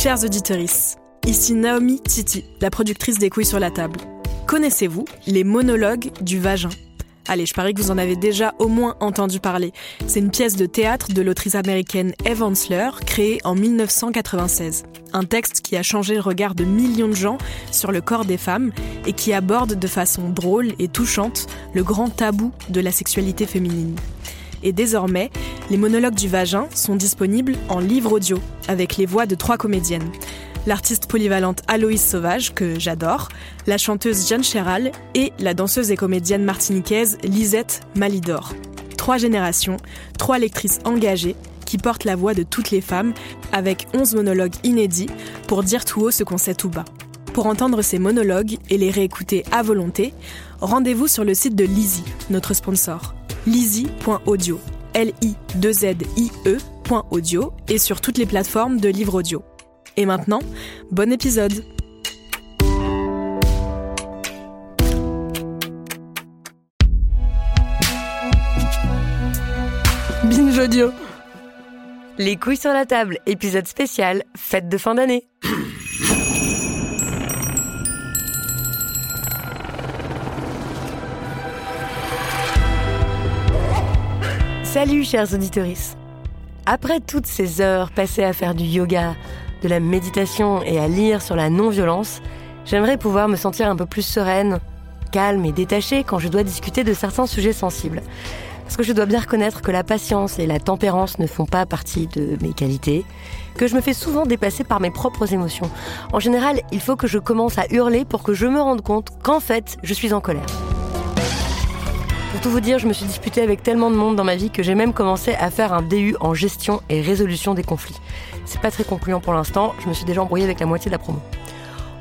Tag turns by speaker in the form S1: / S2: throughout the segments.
S1: Chers auditeurs, ici Naomi Titi, la productrice des couilles sur la table. Connaissez-vous les monologues du vagin? Allez, je parie que vous en avez déjà au moins entendu parler. C'est une pièce de théâtre de l'autrice américaine Eve Ensler, créée en 1996. Un texte qui a changé le regard de millions de gens sur le corps des femmes et qui aborde de façon drôle et touchante le grand tabou de la sexualité féminine. Et désormais, les monologues du vagin sont disponibles en livre audio, avec les voix de trois comédiennes l'artiste polyvalente Aloïse Sauvage, que j'adore, la chanteuse Jeanne Chéral et la danseuse et comédienne martiniquaise Lisette Malidor. Trois générations, trois lectrices engagées qui portent la voix de toutes les femmes avec 11 monologues inédits pour dire tout haut ce qu'on sait tout bas. Pour entendre ces monologues et les réécouter à volonté, rendez-vous sur le site de Lizzie, notre sponsor. Lizzie.audio. L-I-2-Z-I-E.audio et sur toutes les plateformes de livres audio. Et maintenant, bon épisode Binge audio
S2: Les couilles sur la table, épisode spécial, fête de fin d'année. Salut chers auditeurs. Après toutes ces heures passées à faire du yoga, de la méditation et à lire sur la non-violence, j'aimerais pouvoir me sentir un peu plus sereine, calme et détachée quand je dois discuter de certains sujets sensibles. Parce que je dois bien reconnaître que la patience et la tempérance ne font pas partie de mes qualités, que je me fais souvent dépasser par mes propres émotions. En général, il faut que je commence à hurler pour que je me rende compte qu'en fait, je suis en colère. Pour tout vous dire, je me suis disputée avec tellement de monde dans ma vie que j'ai même commencé à faire un DU en gestion et résolution des conflits. C'est pas très concluant pour l'instant, je me suis déjà embrouillée avec la moitié de la promo.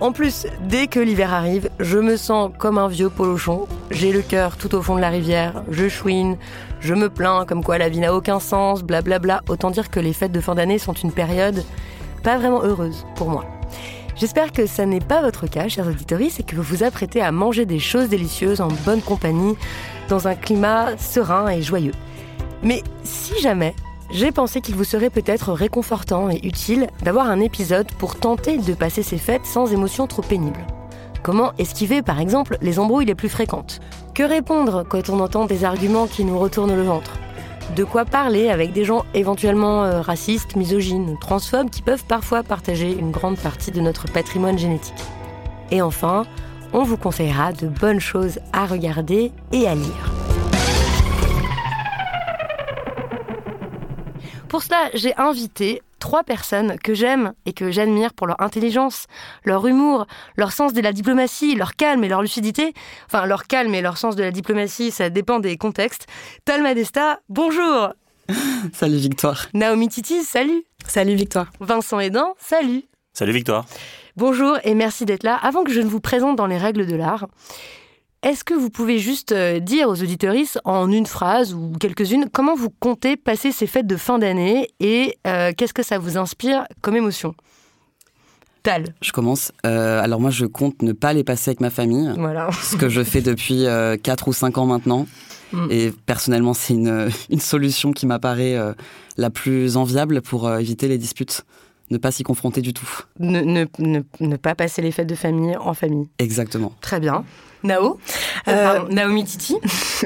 S2: En plus, dès que l'hiver arrive, je me sens comme un vieux polochon. J'ai le cœur tout au fond de la rivière, je chouine, je me plains comme quoi la vie n'a aucun sens, blablabla. Autant dire que les fêtes de fin d'année sont une période pas vraiment heureuse pour moi. J'espère que ça n'est pas votre cas, chers auditeurs, et que vous vous apprêtez à manger des choses délicieuses en bonne compagnie, dans un climat serein et joyeux. Mais si jamais, j'ai pensé qu'il vous serait peut-être réconfortant et utile d'avoir un épisode pour tenter de passer ces fêtes sans émotions trop pénibles. Comment esquiver par exemple les embrouilles les plus fréquentes? Que répondre quand on entend des arguments qui nous retournent le ventre? De quoi parler avec des gens éventuellement euh, racistes, misogynes transphobes qui peuvent parfois partager une grande partie de notre patrimoine génétique? Et enfin, on vous conseillera de bonnes choses à regarder et à lire. Pour cela, j'ai invité trois personnes que j'aime et que j'admire pour leur intelligence, leur humour, leur sens de la diplomatie, leur calme et leur lucidité. Enfin, leur calme et leur sens de la diplomatie, ça dépend des contextes. Talma Desta, bonjour
S3: Salut Victoire.
S2: Naomi Titi, salut
S1: Salut Victoire.
S2: Vincent Edan, salut
S4: Salut Victoire.
S2: Bonjour et merci d'être là. Avant que je ne vous présente dans les règles de l'art, est-ce que vous pouvez juste euh, dire aux auditorices en une phrase ou quelques-unes comment vous comptez passer ces fêtes de fin d'année et euh, qu'est-ce que ça vous inspire comme émotion? Tal.
S3: Je commence. Euh, alors moi, je compte ne pas les passer avec ma famille.
S2: Voilà.
S3: Ce que je fais depuis 4 ou 5 ans maintenant. Mm. Et personnellement, c'est une, une, solution qui m'apparaît la plus enviable pour éviter les disputes ne pas s'y confronter du tout.
S2: Ne, ne, ne, ne, pas passer les fêtes de famille en famille.
S3: Exactement.
S2: Très bien. Nao euh, Naomi Titi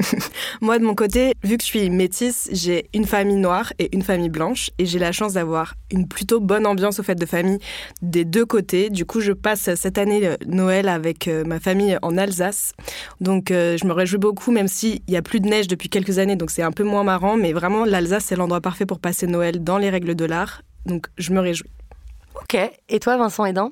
S1: Moi, de mon côté, vu que je suis métisse, j'ai une famille noire et une famille blanche. Et j'ai la chance d'avoir une plutôt bonne ambiance aux fêtes de famille des deux côtés. Du coup, je passe cette année euh, Noël avec euh, ma famille en Alsace. Donc, je me réjouis beaucoup, même s'il n'y a plus de neige depuis quelques années. Donc, c'est un peu moins marrant. Mais vraiment, l'Alsace, c'est l'endroit parfait pour passer Noël dans les règles de l'art. Donc, je me réjouis.
S2: Ok. Et toi, Vincent Edan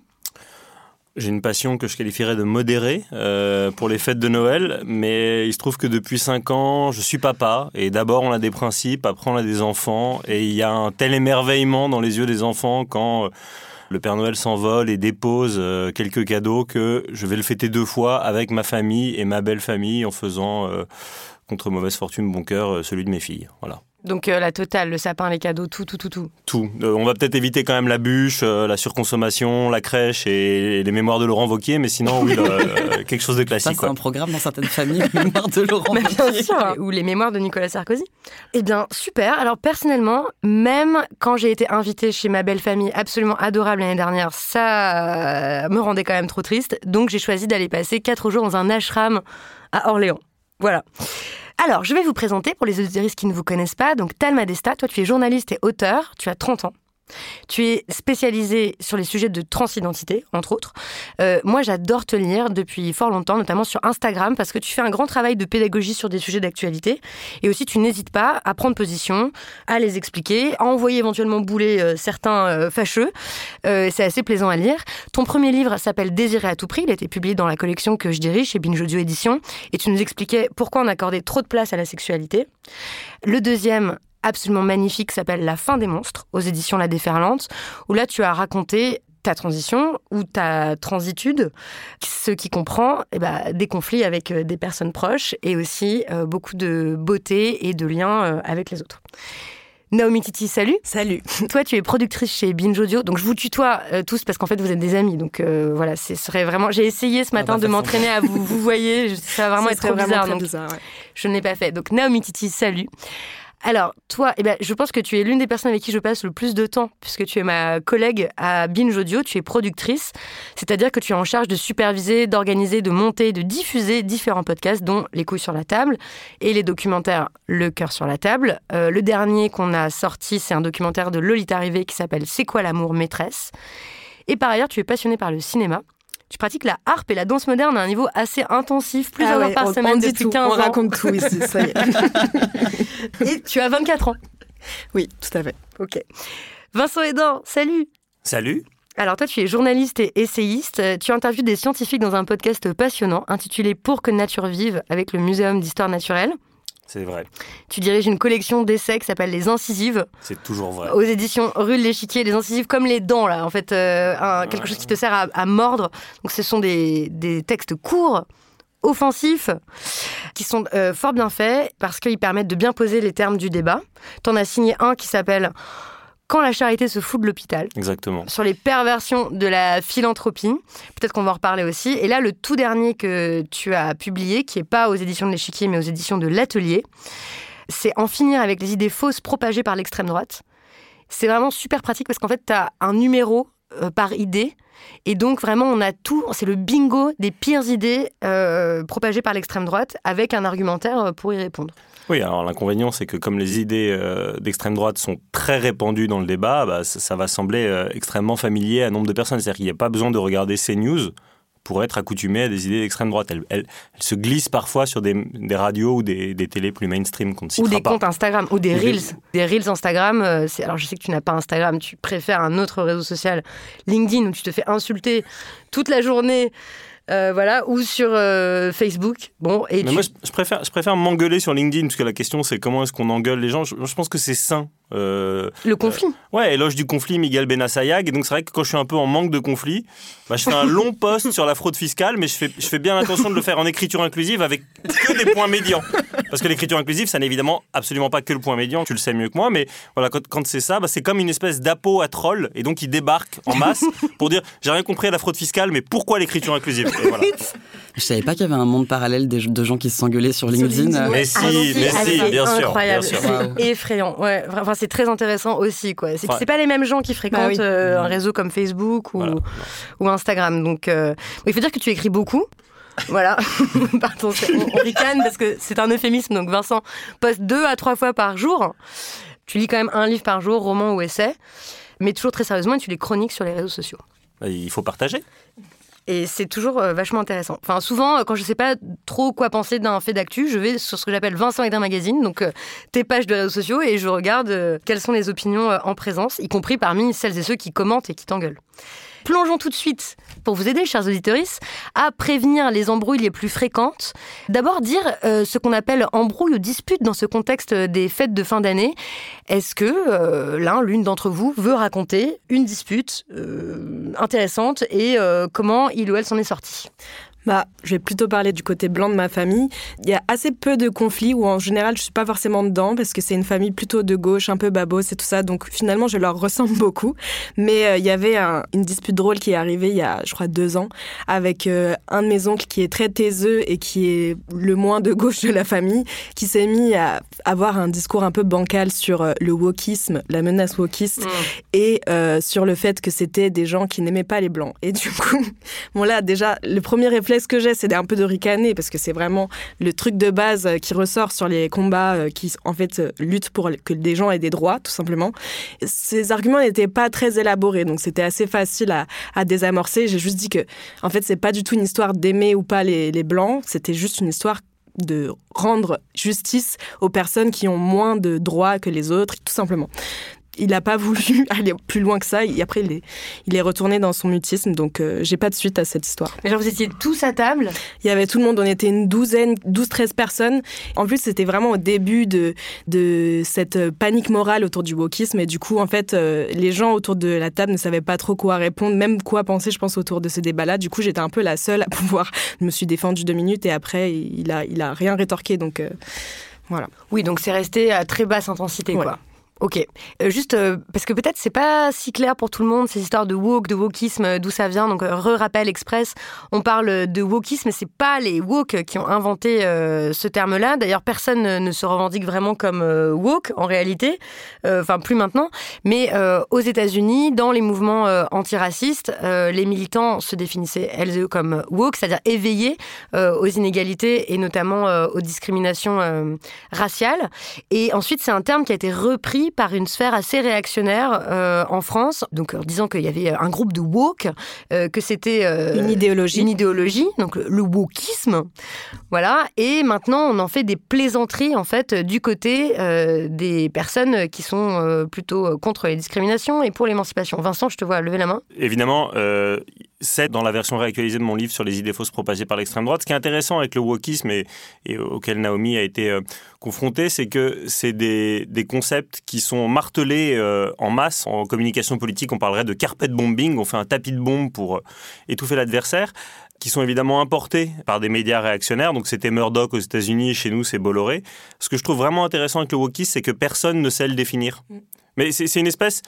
S4: j'ai une passion que je qualifierais de modérée euh, pour les fêtes de Noël, mais il se trouve que depuis 5 ans, je suis papa, et d'abord on a des principes, après on a des enfants, et il y a un tel émerveillement dans les yeux des enfants quand euh, le Père Noël s'envole et dépose euh, quelques cadeaux que je vais le fêter deux fois avec ma famille et ma belle famille en faisant, contre mauvaise fortune, bon cœur, celui de mes filles. Voilà.
S2: Donc euh, la totale, le sapin, les cadeaux, tout, tout, tout, tout.
S4: Tout. Euh, on va peut-être éviter quand même la bûche, euh, la surconsommation, la crèche et, les mémoires de Laurent Vauquier, mais sinon, oui, quelque chose de classique.
S3: Ça, c'est un programme dans certaines familles, les mémoires de Laurent Vauquier.
S2: Bien sûr, ou les mémoires de Nicolas Sarkozy. Eh bien, super. Alors personnellement, même quand j'ai été invitée chez ma belle famille, absolument adorable l'année dernière, ça me rendait quand même trop triste. Donc j'ai choisi d'aller passer quatre jours dans un ashram à Orléans. Voilà. Alors, je vais vous présenter pour les auditeurs qui ne vous connaissent pas. Donc, Talma Desta, toi, tu es journaliste et auteur. Tu as 30 ans. Tu es spécialisé sur les sujets de transidentité, entre autres. Euh, moi, j'adore te lire depuis fort longtemps, notamment sur Instagram, parce que tu fais un grand travail de pédagogie sur des sujets d'actualité. Et aussi, tu n'hésites pas à prendre position, à les expliquer, à envoyer éventuellement bouler euh, certains euh, fâcheux. c'est assez plaisant à lire. Ton premier livre s'appelle Désirer à tout prix. Il a été publié dans la collection que je dirige chez Binge Audio Édition. Et tu nous expliquais pourquoi on accordait trop de place à la sexualité. Le deuxième, absolument magnifique s'appelle La fin des monstres aux éditions La Déferlante, où là tu as raconté ta transition ou ta transitude, ce qui comprend eh ben, des conflits avec euh, des personnes proches et aussi euh, beaucoup de beauté et de liens euh, avec les autres. Naomi Titi, salut.
S1: Salut.
S2: Toi, tu es productrice chez Binge Audio, donc je vous tutoie tous parce qu'en fait vous êtes des amis. Donc voilà, ce serait vraiment. J'ai essayé ce matin ah bah, de m'entraîner à vous vous voyez. Ça va vraiment être trop bizarre. donc Je ne l'ai pas fait. Donc Naomi Titi, salut. Alors, toi, eh ben, je pense que tu es l'une des personnes avec qui je passe le plus de temps, puisque tu es ma collègue à Binge Audio, tu es productrice, c'est-à-dire que tu es en charge de superviser, d'organiser, de monter, de diffuser différents podcasts, dont Les couilles sur la table et les documentaires Le cœur sur la table. Euh, le dernier qu'on a sorti, c'est un documentaire de Lolita Rivet qui s'appelle C'est quoi l'amour maîtresse? Et par ailleurs, tu es passionnée par le cinéma tu pratiques la harpe et la danse moderne à un niveau assez intensif, plus ah par semaine depuis 15
S1: ans. On raconte tout ici, ça y
S2: est. et tu as 24 ans.
S1: Oui, tout à fait.
S2: Ok. Vincent Edan, salut.
S4: Salut.
S2: Alors toi, tu es journaliste et essayiste. Tu interviews des scientifiques dans un podcast passionnant intitulé Pour que nature vive avec le Muséum d'histoire naturelle.
S4: C'est vrai.
S2: Tu diriges une collection d'essais qui s'appelle Les Incisives.
S4: C'est toujours vrai.
S2: Aux éditions Rue de l'Échiquier, les incisives comme les dents, là, en fait, euh, quelque chose qui te sert à, mordre. Donc ce sont des, textes courts, offensifs, qui sont euh, fort bien faits parce qu'ils permettent de bien poser les termes du débat. Tu en as signé un qui s'appelle quand la charité se fout de l'hôpital.
S4: Exactement.
S2: Sur les perversions de la philanthropie. Peut-être qu'on va en reparler aussi. Et là, le tout dernier que tu as publié, qui n'est pas aux éditions de l'échiquier, mais aux éditions de l'atelier, c'est En finir avec les idées fausses propagées par l'extrême droite. C'est vraiment super pratique parce qu'en fait, tu as un numéro euh, par idée. Et donc, vraiment, on a tout. C'est le bingo des pires idées euh, propagées par l'extrême droite avec un argumentaire euh, pour y répondre.
S4: Oui, alors l'inconvénient, c'est que comme les idées euh, d'extrême droite sont très répandues dans le débat, bah, ça, va sembler extrêmement familier à nombre de personnes. C'est-à-dire qu'il n'y a pas besoin de regarder ces news pour être accoutumé à des idées d'extrême droite. Elles, se glissent parfois sur des, radios ou des, télés plus mainstream qu'on ne
S2: Ou des
S4: pas.
S2: comptes Instagram, ou des Reels. Des Reels Instagram. Euh, alors je sais que tu n'as pas Instagram, tu préfères un autre réseau social, LinkedIn, où tu te fais insulter toute la journée euh, voilà, ou sur euh, Facebook. Bon, et
S4: moi, je, préfère, je préfère m'engueuler sur LinkedIn, parce que la question, c'est comment est-ce qu'on engueule les gens? Je, pense que c'est sain.
S2: Euh, le conflit.
S4: ouais, éloge du conflit, Miguel Benassayag. Et donc, c'est vrai que quand je suis un peu en manque de conflit, bah, je fais un long post sur la fraude fiscale, mais je fais, je fais bien attention de le faire en écriture inclusive avec que des points médians. Parce que l'écriture inclusive, ça n'est évidemment absolument pas que le point médian, tu le sais mieux que moi, mais voilà, quand, c'est ça, bah, c'est comme une espèce d'apo à troll, et donc ils débarquent en masse pour dire j'ai rien compris à la fraude fiscale, mais pourquoi l'écriture inclusive?
S3: Je savais pas qu'il y avait un monde parallèle de gens qui se s'engueulaient sur LinkedIn.
S4: Mais si, ah, mais si, bien sûr.
S2: Incroyable, c'est effrayant. Ouais, enfin, c'est très intéressant aussi. quoi. C'est c'est pas les mêmes gens qui fréquentent bah euh, un réseau comme Facebook ou, ou Instagram. Donc, euh, il faut dire que tu écris beaucoup. Voilà. Pardon, on, on ricane parce que c'est un euphémisme. Donc Vincent poste deux à trois fois par jour. Tu lis quand même un livre par jour, roman ou essai, mais toujours très sérieusement, et tu les chroniques sur les réseaux sociaux.
S4: Il faut partager.
S2: Et c'est toujours euh, vachement intéressant. Enfin, souvent, euh, quand je ne sais pas trop quoi penser d'un fait d'actu, je vais sur ce que j'appelle Vincent et d'un magazine, donc euh, tes pages de réseaux sociaux, et je regarde quelles sont les opinions en présence, y compris parmi celles et ceux qui commentent et qui t'engueulent. Plongeons tout de suite, pour vous aider, chers auditeurs, à prévenir les embrouilles les plus fréquentes. D'abord, dire euh, ce qu'on appelle embrouille ou dispute dans ce contexte des fêtes de fin d'année. Est-ce que euh, l'un, l'une d'entre vous veut raconter une dispute euh, intéressante et comment il ou elle s'en est sorti?
S1: Bah, je vais plutôt parler du côté blanc de ma famille. Il y a assez peu de conflits où en général je suis pas forcément dedans parce que c'est une famille plutôt de gauche, un peu babos et tout ça. Donc finalement je leur ressemble beaucoup. Mais euh, il y avait une dispute drôle qui est arrivée il y a je crois deux ans avec euh, un de mes oncles qui est très taiseux et qui est le moins de gauche de la famille, qui s'est mis à avoir un discours un peu bancal sur euh, le wokisme, la menace wokiste mmh. et sur le fait que c'était des gens qui n'aimaient pas les blancs. Et du coup, bon là déjà le premier réflexe ce que j'ai, c'est un peu de ricaner parce que c'est vraiment le truc de base euh, qui ressort sur les combats euh, qui, en fait, euh, luttent pour que des gens aient des droits, tout simplement. Ces arguments n'étaient pas très élaborés, donc c'était assez facile à, désamorcer. J'ai juste dit que, en fait, c'est pas du tout une histoire d'aimer ou pas les blancs, c'était juste une histoire de rendre justice aux personnes qui ont moins de droits que les autres, tout simplement il n'a pas voulu aller plus loin que ça. Et après, il est, il est retourné dans son mutisme. Donc, euh, j'ai pas de suite à cette histoire.
S2: Mais genre, vous étiez tous à table
S1: Il y avait tout le monde. On était une douzaine, 12-13 personnes. En plus, c'était vraiment au début de, de cette panique morale autour du wokisme. Et du coup, en fait, euh, les gens autour de la table ne savaient pas trop quoi répondre, même quoi penser, je pense, autour de ce débat-là. Du coup, j'étais un peu la seule à pouvoir. Je me suis défendue deux minutes et après, il a, il a rien rétorqué. Donc, euh, voilà.
S2: Oui, donc c'est resté à très basse intensité, quoi. Ok. Euh, juste euh, parce que peut-être c'est pas si clair pour tout le monde ces histoires de woke, de wokisme, euh, d'où ça vient. Donc re-rappel express, on parle de wokisme, c'est pas les woke qui ont inventé ce terme-là. D'ailleurs, personne ne se revendique vraiment comme woke en réalité, enfin plus maintenant. Mais aux États-Unis, dans les mouvements antiracistes, les militants se définissaient elles et comme woke, c'est-à-dire éveillés aux inégalités et notamment aux discriminations raciales. Et ensuite, c'est un terme qui a été repris par une sphère assez réactionnaire euh, en France, donc en disant qu'il y avait un groupe de woke, euh, que c'était
S1: euh, une idéologie,
S2: une idéologie, donc le wokisme, voilà. Et maintenant, on en fait des plaisanteries en fait du côté des personnes qui sont plutôt contre les discriminations et pour l'émancipation. Vincent, je te vois lever la main.
S4: Évidemment, c'est dans la version réactualisée de mon livre sur les idées fausses propagées par l'extrême droite. Ce qui est intéressant avec le wokisme et, et auquel Naomi a été confrontée, c'est que c'est des, des concepts qui sont martelés euh, en masse en communication politique. On parlerait de carpet bombing, on fait un tapis de bombe pour euh, étouffer l'adversaire qui sont évidemment importés par des médias réactionnaires. Donc c'était Murdoch aux États-Unis, chez nous c'est Bolloré. Ce que je trouve vraiment intéressant avec le wokisme, c'est que personne ne sait le définir. Mm. Mais c'est une espèce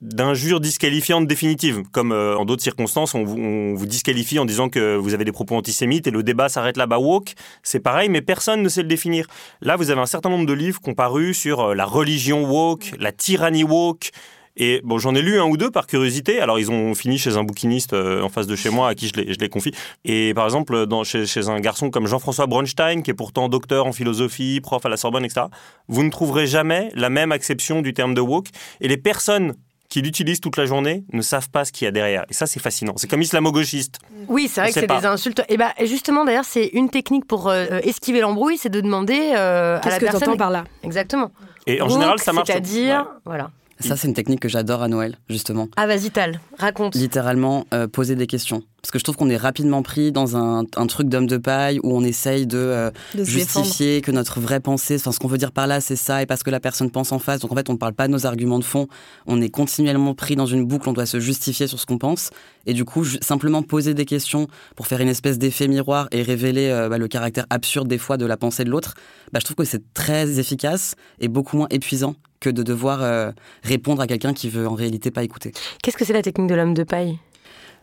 S4: d'injure disqualifiante définitive. Comme euh, en d'autres circonstances, on vous, disqualifie en disant que vous avez des propos antisémites et le débat s'arrête là-bas. Woke, c'est pareil, mais personne ne sait le définir. Là, vous avez un certain nombre de livres qui ont paru sur euh, la religion woke, la tyrannie woke. Et bon, j'en ai lu un ou deux par curiosité. Alors, ils ont fini chez un bouquiniste euh, en face de chez moi à qui je les, je les confie. Et par exemple, dans, chez, chez un garçon comme Jean-François Bronstein, qui est pourtant docteur en philosophie, prof à la Sorbonne, etc., vous ne trouverez jamais la même acception du terme de woke. Et les personnes qui l'utilisent toute la journée ne savent pas ce qu'il y a derrière. Et ça, c'est fascinant. C'est comme islamo-gauchiste.
S2: Oui, c'est vrai que c'est des insultes. Et bah, justement, d'ailleurs, c'est une technique pour euh, esquiver l'embrouille, c'est de demander euh, à la
S1: Qu'est-ce
S2: que tu entends
S1: par là?
S2: Exactement.
S4: Et en général, ça marche.
S2: C'est-à-dire, voilà.
S3: Ça, c'est une technique que j'adore à Noël, justement.
S2: Ah, vas-y, Tal, raconte.
S3: Littéralement, euh, poser des questions. Parce que je trouve qu'on est rapidement pris dans un, truc d'homme de paille où on essaye de, euh, justifier que notre vraie pensée, enfin, ce qu'on veut dire par là, c'est ça, et parce que la personne pense en face. Donc, en fait, on ne parle pas de nos arguments de fond. On est continuellement pris dans une boucle, on doit se justifier sur ce qu'on pense. Et du coup, simplement poser des questions pour faire une espèce d'effet miroir et révéler euh, bah, le caractère absurde des fois de la pensée de l'autre, bah, je trouve que c'est très efficace et beaucoup moins épuisant que de devoir euh, répondre à quelqu'un qui veut en réalité pas écouter.
S2: Qu'est-ce que c'est la technique de l'homme de paille?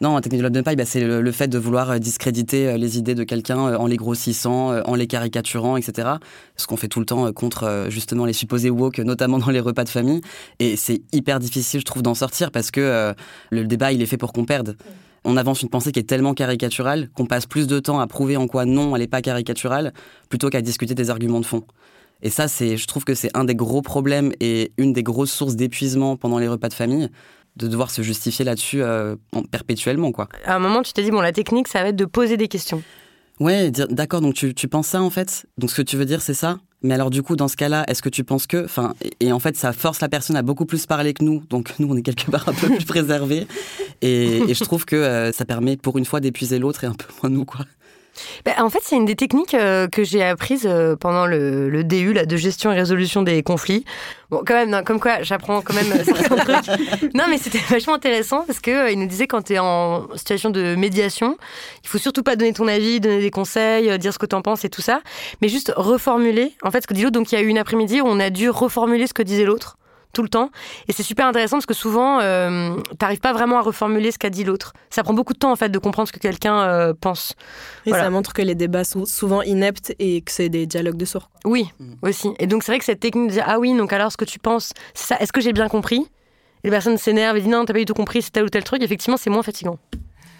S3: Non, la technique de l'homme de paille, bah, c'est le, fait de vouloir euh, discréditer euh, les idées de quelqu'un en les grossissant, en les caricaturant, etc. Ce qu'on fait tout le temps contre justement les supposés woke, notamment dans les repas de famille. Et c'est hyper difficile, je trouve, d'en sortir parce que le débat, il est fait pour qu'on perde on avance une pensée qui est tellement caricaturale qu'on passe plus de temps à prouver en quoi non, elle n'est pas caricaturale, plutôt qu'à discuter des arguments de fond. Et ça, c'est, je trouve que c'est un des gros problèmes et une des grosses sources d'épuisement pendant les repas de famille de devoir se justifier là-dessus euh, perpétuellement. Quoi.
S2: À un moment, tu t'es dit, bon, la technique, ça va être de poser des questions.
S3: Ouais, d'accord, donc tu, tu penses ça en fait? Donc ce que tu veux dire, c'est ça? Mais alors du coup, dans ce cas-là, est-ce que tu penses que, enfin, et, en fait, ça force la personne à beaucoup plus parler que nous, donc nous, on est quelque part un peu plus préservés. Et, et je trouve que euh, ça permet pour une fois d'épuiser l'autre et un peu moins nous, quoi.
S2: Bah, en fait, c'est une des techniques euh, que j'ai apprises euh, pendant le, DU là, de gestion et résolution des conflits. Bon, quand même, non, comme quoi, j'apprends quand même euh, certains trucs. Non, mais c'était vachement intéressant parce que euh, nous disait quand tu es en situation de médiation, il faut surtout pas donner ton avis, donner des conseils, dire ce que tu en penses et tout ça, mais juste reformuler en fait ce que dit l'autre. Donc il y a eu une après-midi où on a dû reformuler ce que disait l'autre tout le temps. Et c'est super intéressant parce que souvent, euh, t'arrives pas vraiment à reformuler ce qu'a dit l'autre. Ça prend beaucoup de temps en fait de comprendre ce que quelqu'un euh, pense.
S1: Et
S2: Voilà.
S1: ça montre que les débats sont souvent ineptes et que c'est des dialogues de sourds.
S2: Oui, aussi. Et donc c'est vrai que cette technique de dire ah oui, donc alors ce que tu penses, c'est ça. Est-ce que j'ai bien compris? Et la personne s'énerve et dit non, t'as pas du tout compris, c'est tel ou tel truc. Effectivement, c'est moins fatigant.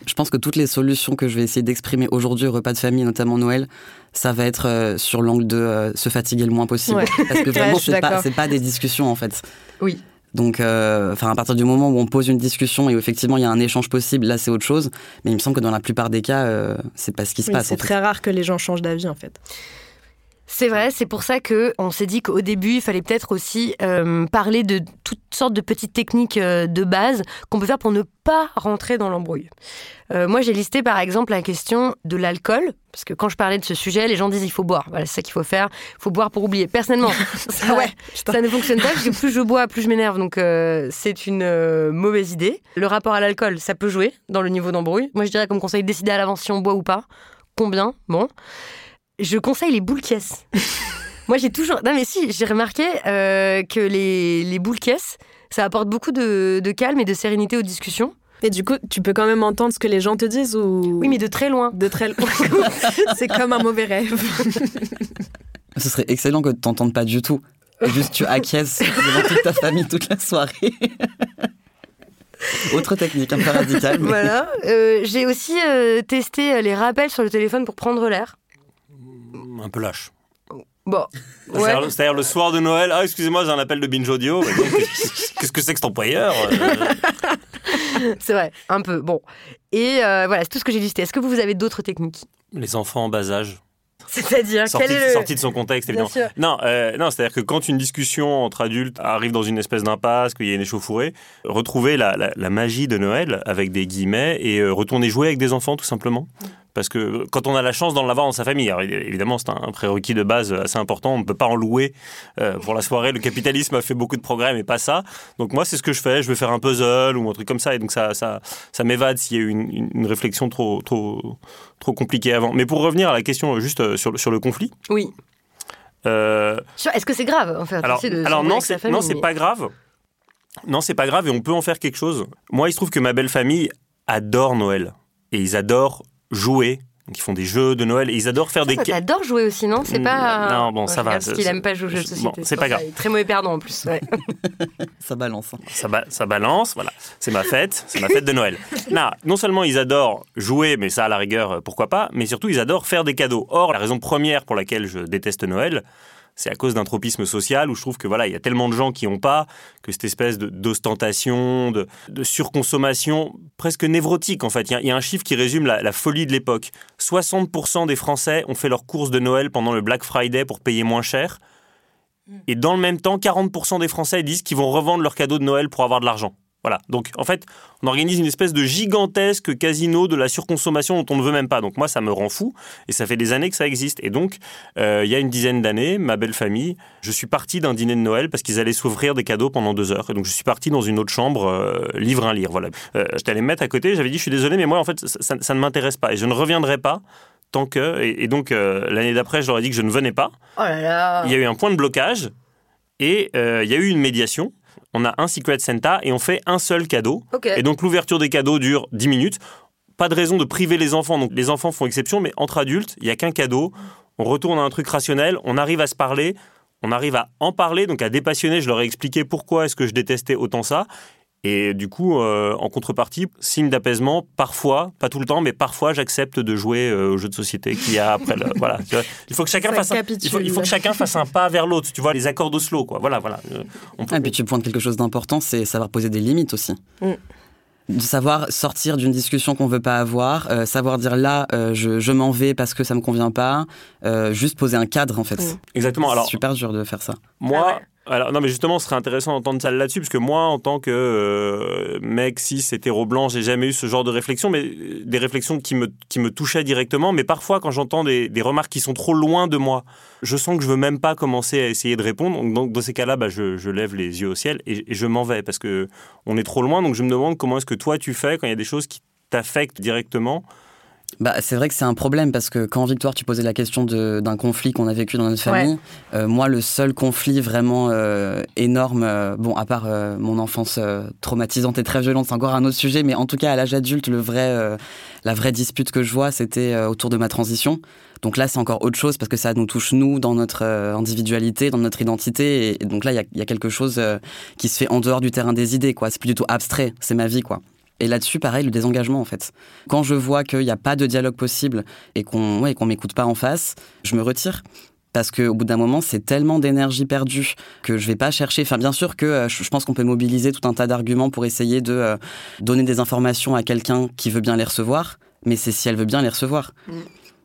S3: Je pense que toutes les solutions que je vais essayer d'exprimer aujourd'hui au repas de famille, notamment Noël, ça va être euh, sur l'angle de euh, se fatiguer le moins possible.
S1: Ouais.
S3: Parce que
S1: Ouais,
S3: vraiment,
S1: suis
S3: c'est pas, pas des discussions en fait.
S2: Oui.
S3: Donc, euh, enfin, à partir du moment où on pose une discussion et où effectivement il y a un échange possible, là c'est autre chose. Mais il me semble que dans la plupart des cas, c'est pas ce qui se
S1: Oui,
S3: passe.
S1: c'est
S3: fait.
S1: très rare que les gens changent d'avis en fait.
S2: C'est vrai, c'est pour ça que on s'est dit qu'au début, il fallait peut-être aussi euh, parler de toutes sortes de petites techniques euh, de base qu'on peut faire pour ne pas rentrer dans l'embrouille. Euh, moi, j'ai listé par exemple la question de l'alcool, parce que quand je parlais de ce sujet, les gens disent il faut boire. Voilà, c'est ça qu'il faut faire. Il faut boire pour oublier. Personnellement, ça,
S1: ouais,
S2: ça ne fonctionne pas parce que plus je bois, plus je m'énerve. Donc c'est une mauvaise idée. Le rapport à l'alcool, ça peut jouer dans le niveau d'embrouille. Moi, je dirais comme conseil décider à l'avance si on boit ou pas. Combien? Bon. Je conseille les boules caisses. Moi, j'ai toujours. Non, mais si, j'ai remarqué euh, que les, les boules caisses, ça apporte beaucoup de, de calme et de sérénité aux discussions.
S1: Et du coup, tu peux quand même entendre ce que les gens te disent ou?
S2: Oui, mais de très loin.
S1: de très c'est comme un mauvais rêve.
S3: Ce serait excellent que tu t'entendes pas du tout. Juste tu acquiesces devant toute ta famille toute la soirée. Autre technique un peu radicale. mais-
S2: Voilà. Euh, j'ai aussi euh, testé les rappels sur le téléphone pour prendre l'air.
S4: Un peu lâche.
S2: Bon. Ouais.
S4: C'est-à-dire le soir de Noël, ah excusez-moi, j'ai un appel de binge audio. Qu'est-ce que c'est que cet employeur euh,
S2: C'est vrai, un peu. Bon. Et euh, voilà, c'est tout ce que j'ai listé. Est-ce que vous, avez d'autres techniques?
S4: Les enfants en bas âge.
S2: C'est-à-dire,
S4: sorti,
S2: quel est le...
S4: sorti de son contexte,
S2: Bien
S4: évidemment.
S2: sûr.
S4: Non, euh, non c'est-à-dire que quand une discussion entre adultes arrive dans une espèce d'impasse, qu'il y a une échauffourée, retrouver la, la- la magie de Noël, avec des guillemets, et euh, retourner jouer avec des enfants, tout simplement. Parce que quand on a la chance d'en l'avoir dans sa famille, alors, évidemment c'est un prérequis de base assez important, on ne peut pas en louer euh, pour la soirée. Le capitalisme a fait beaucoup de progrès, mais pas ça. Donc moi c'est ce que je fais, je vais faire un puzzle ou un truc comme ça, et donc ça, ça, ça m'évade s'il y a eu une, réflexion trop, trop, trop compliquée avant. Mais pour revenir à la question euh, juste euh, sur, le- sur le conflit,
S2: Oui.
S4: euh,
S2: Est-ce que c'est grave en fait
S4: alors,
S2: de
S4: alors non, c'est,
S2: famille,
S4: non, c'est
S2: mais-
S4: pas grave. Non, c'est pas grave et on peut en faire quelque chose. Moi, il se trouve que ma belle famille adore Noël et ils adorent jouer. Donc, ils font des jeux de Noël et ils adorent faire des.
S2: Ça, T'adores jouer aussi, non? C'est pas.
S4: non, bon, ça va,
S2: Parce qu'il aime pas jouer aux jeux de
S4: bon,
S2: société.
S4: c'est pas
S2: ça,
S4: grave.
S2: Très mauvais perdant en plus. ouais.
S3: Ça balance. hein.
S4: Ça, ba- ça balance, voilà. C'est ma fête, c'est ma fête de Noël. Non, non seulement ils adorent jouer, mais ça à la rigueur, euh, pourquoi pas, mais surtout ils adorent faire des cadeaux. Or, la raison première pour laquelle je déteste Noël, c'est à cause d'un tropisme social où je trouve que voilà, il y a tellement de gens qui n'ont pas que cette espèce d'ostentation, de, de surconsommation presque névrotique en fait. Il y a, il y a un chiffre qui résume la, la folie de l'époque. 60% des Français ont fait leurs courses de Noël pendant le Black Friday pour payer moins cher. Et dans le même temps, 40% des Français disent qu'ils vont revendre leurs cadeaux de Noël pour avoir de l'argent. Voilà. Donc, en fait, on organise une espèce de gigantesque casino de la surconsommation dont on ne veut même pas. Donc, moi, ça me rend fou. Et ça fait des années que ça existe. Et donc, euh, il y a une dizaine d'années, ma belle famille, je suis parti d'un dîner de Noël parce qu'ils allaient s'ouvrir des cadeaux pendant deux heures. Et donc, je suis parti dans une autre chambre, euh, livre un lire. Voilà. Euh, J'étais allé me mettre à côté. J'avais dit, je suis désolé, mais moi, en fait, ça, ça- ça ne m'intéresse pas. Et je ne reviendrai pas tant que. Et, et donc, euh, l'année d'après, je leur ai dit que je ne venais pas.
S2: Oh là là.
S4: Il y a eu un point de blocage et il y a eu une médiation. On a un Secret Santa et on fait un seul cadeau. Et donc l'ouverture des cadeaux dure 10 minutes. Pas de raison de priver les enfants. Donc les enfants font exception, mais entre adultes, il n'y a qu'un cadeau. On retourne à un truc rationnel, on arrive à se parler, on arrive à en parler, donc à dépassionner. Je leur ai expliqué pourquoi est-ce que je détestais autant ça. Et du coup, euh, en contrepartie, signe d'apaisement, parfois, pas tout le temps, mais parfois, j'accepte de jouer euh, au jeu de société qu'il y a après. Le, voilà, tu vois. il faut que chacun
S1: Ça
S4: fasse. Un,
S1: capitule.
S4: il, faut, il faut que chacun fasse un pas vers l'autre. Tu vois, les accords d'Oslo, quoi. Voilà, voilà. Euh, on peut-
S3: Et puis tu pointes quelque chose d'important, c'est savoir poser des limites aussi.
S1: Mm.
S3: De savoir sortir d'une discussion qu'on veut pas avoir, euh, savoir dire là, euh, je, je m'en vais parce que ça me convient pas, euh, juste poser un cadre en fait.
S1: Mm.
S4: Exactement. Alors,
S3: c'est super dur de faire ça.
S4: moi,
S2: Ah.
S4: Alors, non, mais justement, ce serait intéressant d'entendre ça là-dessus, parce que moi, en tant que euh, mec cis, hétéro blanc, j'ai jamais eu ce genre de réflexion, mais des réflexions qui me, qui me touchaient directement. Mais parfois, quand j'entends des, des remarques qui sont trop loin de moi, je sens que je veux même pas commencer à essayer de répondre. Donc, dans, dans ces cas-là, bah, je, je lève les yeux au ciel et, et je m'en vais, parce que on est trop loin. Donc, je me demande comment est-ce que toi, tu fais quand il y a des choses qui t'affectent directement.
S3: Bah, c'est vrai que c'est un problème parce que quand Victoire, tu posais la question d'un conflit qu'on a vécu dans notre famille, euh, moi, le seul conflit vraiment euh, énorme, euh, bon, à part euh, mon enfance euh, traumatisante et très violente, c'est encore un autre sujet, mais en tout cas, à l'âge adulte, le vrai, euh, la vraie dispute que je vois, c'était autour de ma transition. Donc là, c'est encore autre chose parce que ça nous touche, nous, dans notre individualité, dans notre identité. Et, et donc là, il y y a quelque chose qui se fait en dehors du terrain des idées, quoi. C'est plus du tout abstrait, c'est ma vie, quoi. Et là-dessus, pareil, le désengagement, en fait. Quand je vois qu'il n'y a pas de dialogue possible et qu'on ouais, qu'on m'écoute pas en face, je me retire. Parce qu'au bout d'un moment, c'est tellement d'énergie perdue que je vais pas chercher. Enfin, bien sûr que euh, je pense qu'on peut mobiliser tout un tas d'arguments pour essayer de euh, donner des informations à quelqu'un qui veut bien les recevoir, mais c'est si elle veut bien les recevoir.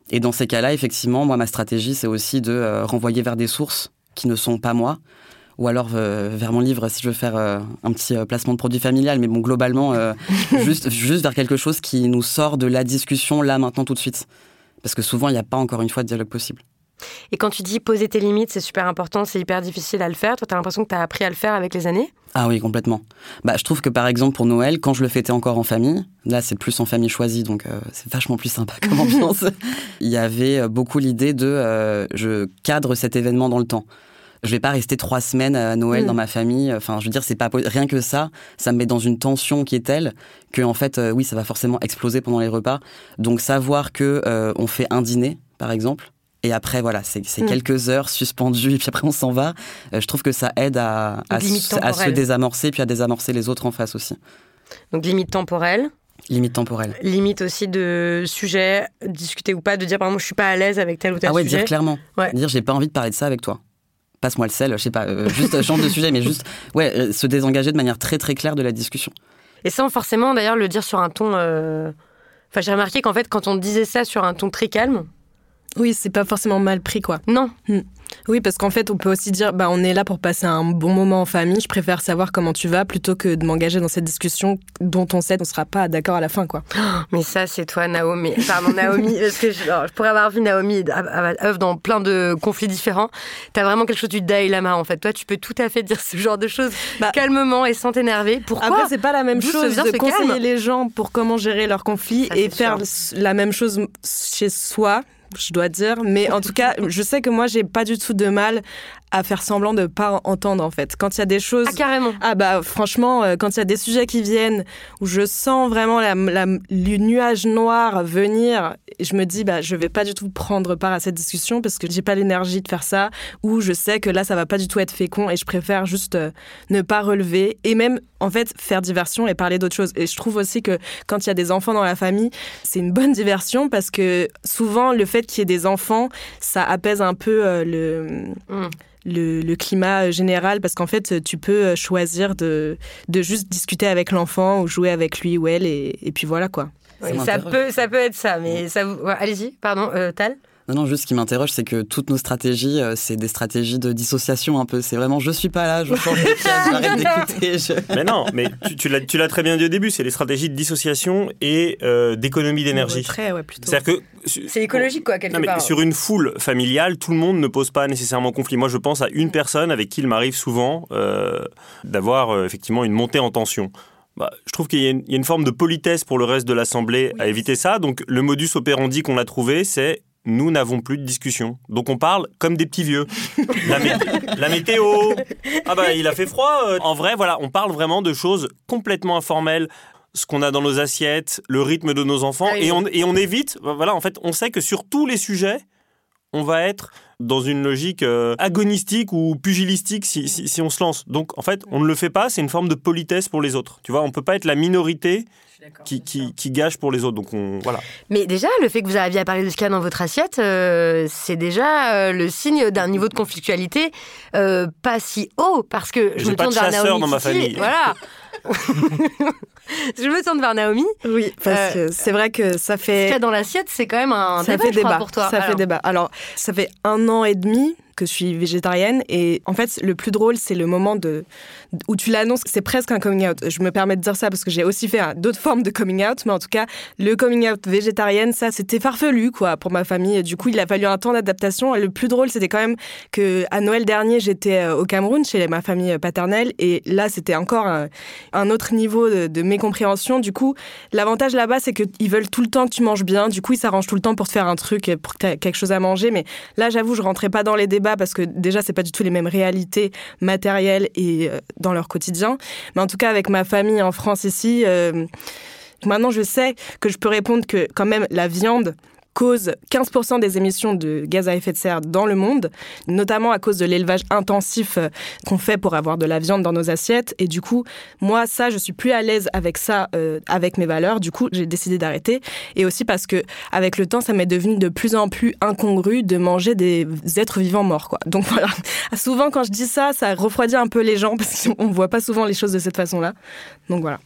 S3: Et dans ces cas-là, effectivement, moi, ma stratégie, c'est aussi de euh, renvoyer vers des sources qui ne sont pas moi, ou alors euh, vers mon livre si je veux faire euh, un petit euh, placement de produit familial, mais bon, globalement, juste, juste vers quelque chose qui nous sort de la discussion là, maintenant, tout de suite. Parce que souvent, il n'y a pas encore une fois de dialogue possible.
S2: Et quand tu dis poser tes limites, c'est super important, c'est hyper difficile à le faire. Toi, tu as l'impression que tu as appris à le faire avec les années?
S3: Ah oui, complètement. Bah, je trouve que par exemple pour Noël, quand je le fêtais encore en famille, là c'est plus en famille choisie, donc euh, c'est vachement plus sympa comme ambiance. Il y avait beaucoup l'idée de euh, je cadre cet événement dans le temps. Je vais pas rester trois semaines à Noël
S2: Mm.
S3: dans ma famille. Enfin, je veux dire, c'est pas rien que ça. Ça me met dans une tension qui est telle que en fait, euh, oui, ça va forcément exploser pendant les repas. Donc savoir que euh, on fait un dîner, par exemple, et après voilà, c'est
S2: Mm.
S3: quelques heures suspendues et puis après on s'en va. Euh, je trouve que ça aide à, se- à se
S2: temporelle.
S3: désamorcer puis à désamorcer les autres en face aussi.
S2: Donc limite temporelle,
S3: Limite temporelle.
S2: limite aussi de sujet, discuter ou pas, de dire par exemple je suis pas à l'aise avec tel ou tel
S3: Ah ouais,
S2: sujet.
S3: dire clairement.
S2: Ouais.
S3: Dire j'ai pas envie de parler de ça avec toi. Passe-moi le sel, je sais pas, euh, juste change de sujet, mais juste ouais, euh, se désengager de manière très très claire de la discussion.
S2: Et sans forcément d'ailleurs le dire sur un ton. euh, Enfin, j'ai remarqué qu'en fait, quand on disait ça sur un ton très calme,
S1: Oui, c'est pas forcément mal pris, quoi.
S2: non.
S1: Oui, parce qu'en fait, on peut aussi dire, bah, on est là pour passer un bon moment en famille. Je préfère savoir comment tu vas plutôt que de m'engager dans cette discussion dont on sait qu'on sera pas d'accord à la fin, quoi.
S2: Mais ça, c'est toi, Naomi. Pardon, Naomi, parce que je, alors, pourrais avoir vu Naomi œuvre dans plein de conflits différents. T'as vraiment quelque chose du Dalai Lama, en fait. Toi, tu peux tout à fait dire ce genre de choses
S1: Bah,
S2: calmement et sans t'énerver. Pourquoi
S1: Après, c'est pas la même chose de conseiller
S2: calme
S1: les gens pour comment gérer leurs conflits
S2: Ça,
S1: et faire
S2: sûr.
S1: la même chose chez soi, je dois dire. Mais en tout cas, je sais que moi, j'ai pas du tout de mal à faire semblant de pas entendre, en fait. Quand il y a des choses.
S2: Ah, carrément.
S1: Ah bah franchement, euh, quand il y a des sujets qui viennent où je sens vraiment la, la- le nuage noir venir, je me dis bah je vais pas du tout prendre part à cette discussion parce que j'ai pas l'énergie de faire ça, ou je sais que là ça va pas du tout être fécond et je préfère juste euh, ne pas relever et même en fait faire diversion et parler d'autre chose. Et je trouve aussi que quand il y a des enfants dans la famille, c'est une bonne diversion parce que souvent le fait qu'il y ait des enfants, ça apaise un peu euh, le
S2: Mm.
S1: Le, le climat euh, général parce qu'en fait tu peux euh, choisir de, de juste discuter avec l'enfant ou jouer avec lui ou elle et, et puis voilà quoi.
S2: Oui,
S3: Ça
S2: peut, ça peut être ça, mais ça vous... Allez-y, pardon, euh, Tal?
S3: Non, non, juste ce qui m'interroge, c'est que toutes nos stratégies, euh, c'est des stratégies de dissociation un peu. C'est vraiment je suis pas là, je change de pièce, j'arrête d'écouter. je-
S4: Mais non, mais tu, tu l'as très bien dit au début, c'est les stratégies de dissociation et euh, d'économie d'énergie.
S1: Très ouais plutôt.
S4: C'est-à-dire que
S2: C'est écologique, quoi, quelque
S4: Non, mais
S2: part.
S4: sur une foule familiale, tout le monde ne pose pas nécessairement conflit. Moi, je pense à une personne avec qui il m'arrive souvent euh, d'avoir euh, effectivement une montée en tension. Bah, je trouve qu'il y, a une- il y a une forme de politesse pour le reste de l'Assemblée à éviter ça. Donc, le modus operandi qu'on a trouvé, c'est nous n'avons plus de discussion. Donc, on parle comme des petits vieux. La, mé- la météo. Ah bah, il a fait froid. euh. En vrai, voilà, on parle vraiment de choses complètement informelles ce qu'on a dans nos assiettes, le rythme de nos enfants,
S2: Ah oui.
S4: et, on, et on évite, voilà, en fait, on sait que sur tous les sujets, on va être dans une logique euh, agonistique ou pugilistique si, si, si on se lance. Donc, en fait, on ne le fait pas, c'est une forme de politesse pour les autres. Tu vois, on peut pas être la minorité qui, qui, qui gâche pour les autres. Donc, on, voilà.
S2: Mais déjà, le fait que vous arriviez à parler de ce qu'il y a dans votre assiette, euh, c'est déjà euh, le signe d'un niveau de conflictualité euh, pas si haut, parce que je me
S4: pas
S2: tourne vers
S4: chasseur
S2: Naomi
S4: dans ma famille.
S2: Voilà. je me tourne vers Naomi.
S1: Oui, parce que c'est vrai que ça
S2: Ce qu'il y
S1: fait
S2: a dans l'assiette, c'est quand même un
S1: ça
S2: débat,
S1: fait débat
S2: pour toi.
S1: Ça fait débat. Alors ça fait un an et demi que je suis végétarienne. Et en fait, le plus drôle, c'est le moment de, où tu l'annonces. C'est presque un coming out. Je me permets de dire ça parce que j'ai aussi fait d'autres formes de coming out. Mais en tout cas, le coming out végétarienne, ça, c'était farfelu, quoi, pour ma famille. du coup, il a fallu un temps d'adaptation. Et le plus drôle, c'était quand même que à Noël dernier, j'étais euh, au Cameroun chez ma famille paternelle. Et là, c'était encore un, autre niveau de, mécompréhension. Du coup, l'avantage là-bas, c'est qu'ils veulent tout le temps que tu manges bien. Du coup, ils s'arrangent tout le temps pour te faire un truc, pour quelque chose à manger. Mais là, j'avoue, je rentrais pas dans les débats parce que déjà, c'est pas du tout les mêmes réalités matérielles et euh, dans leur quotidien. Mais en tout cas, avec ma famille en France ici, euh, maintenant, je sais que je peux répondre que quand même la viande, cause 15% des émissions de gaz à effet de serre dans le monde, notamment à cause de l'élevage intensif euh, qu'on fait pour avoir de la viande dans nos assiettes. Et du coup, moi, ça, je suis plus à l'aise avec ça, euh, avec mes valeurs. Du coup, j'ai décidé d'arrêter. Et aussi parce que, avec le temps, ça m'est devenu de plus en plus incongru de manger des êtres vivants morts, quoi. Donc voilà. Souvent, quand je dis ça, ça refroidit un peu les gens parce qu'on voit pas souvent les choses de cette façon-là. Donc voilà.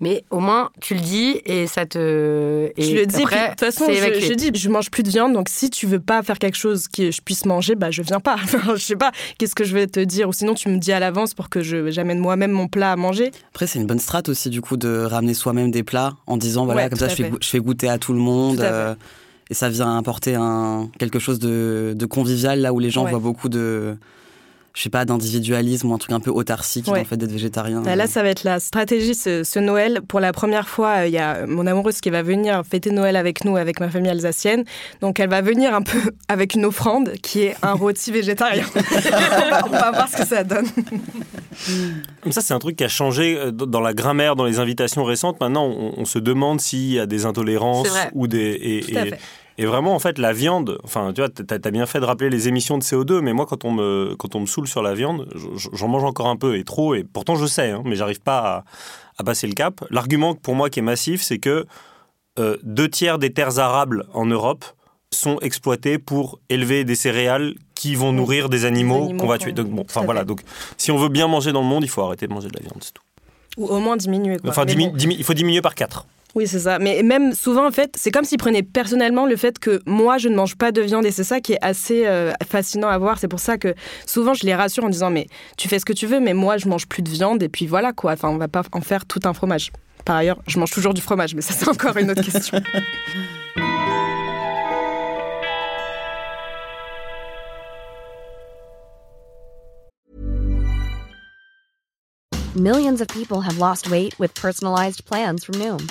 S2: Mais au moins, tu le dis et ça te.
S1: je le dis, de toute façon, je, je, dis, je mange plus de viande, donc si tu veux pas faire quelque chose que je puisse manger, bah je viens pas. je sais pas, qu'est-ce que je vais te dire? Ou sinon, tu me dis à l'avance pour que j'amène moi-même mon plat à manger.
S3: Après, c'est une bonne strate aussi, du coup, de ramener soi-même des plats en disant, voilà, comme ça, je fais, je fais, goûter à tout le monde. Euh, et ça vient apporter un, quelque chose de, de convivial là où les gens voient beaucoup de je sais pas, d'individualisme ou un truc un peu autarcique en fait d'être végétarien.
S1: Bah, là, ça va être la stratégie ce, Noël. Pour la première fois, euh, il y a mon amoureuse qui va venir fêter Noël avec nous, avec ma famille alsacienne. Donc, elle va venir un peu avec une offrande qui est un rôti végétarien. on va voir ce que ça donne.
S4: Ça, c'est un truc qui a changé euh, dans la grammaire, dans les invitations récentes. Maintenant, on, se demande s'il y a des intolérances ou des. Et, et vraiment, en fait, la viande, enfin, tu vois, tu as, bien fait de rappeler les émissions de CO2, mais moi, quand on me, quand on me saoule sur la viande, j'en mange encore un peu et trop, et pourtant je sais, hein, mais j'arrive pas à, passer le cap. L'argument pour moi qui est massif, c'est que euh, deux tiers des terres arables en Europe sont exploitées pour élever des céréales qui vont nourrir des animaux, qu'on va tuer. Donc, bon, enfin voilà, donc si on veut bien manger dans le monde, il faut arrêter de manger de la viande, c'est tout.
S1: Ou au moins diminuer. Quoi.
S4: Enfin, il faut diminuer par quatre.
S1: Oui, c'est ça. Mais même souvent, en fait, c'est comme s'ils prenaient personnellement le fait que moi, je ne mange pas de viande. Et c'est ça qui est assez euh, fascinant à voir. C'est pour ça que souvent, je les rassure en disant, mais tu fais ce que tu veux, mais moi, je mange plus de viande. Et puis voilà, quoi. Enfin, on va pas en faire tout un fromage. Par ailleurs, je mange toujours du fromage, mais ça, c'est encore une autre question.
S5: Millions of people have lost weight with personalized plans from Noom.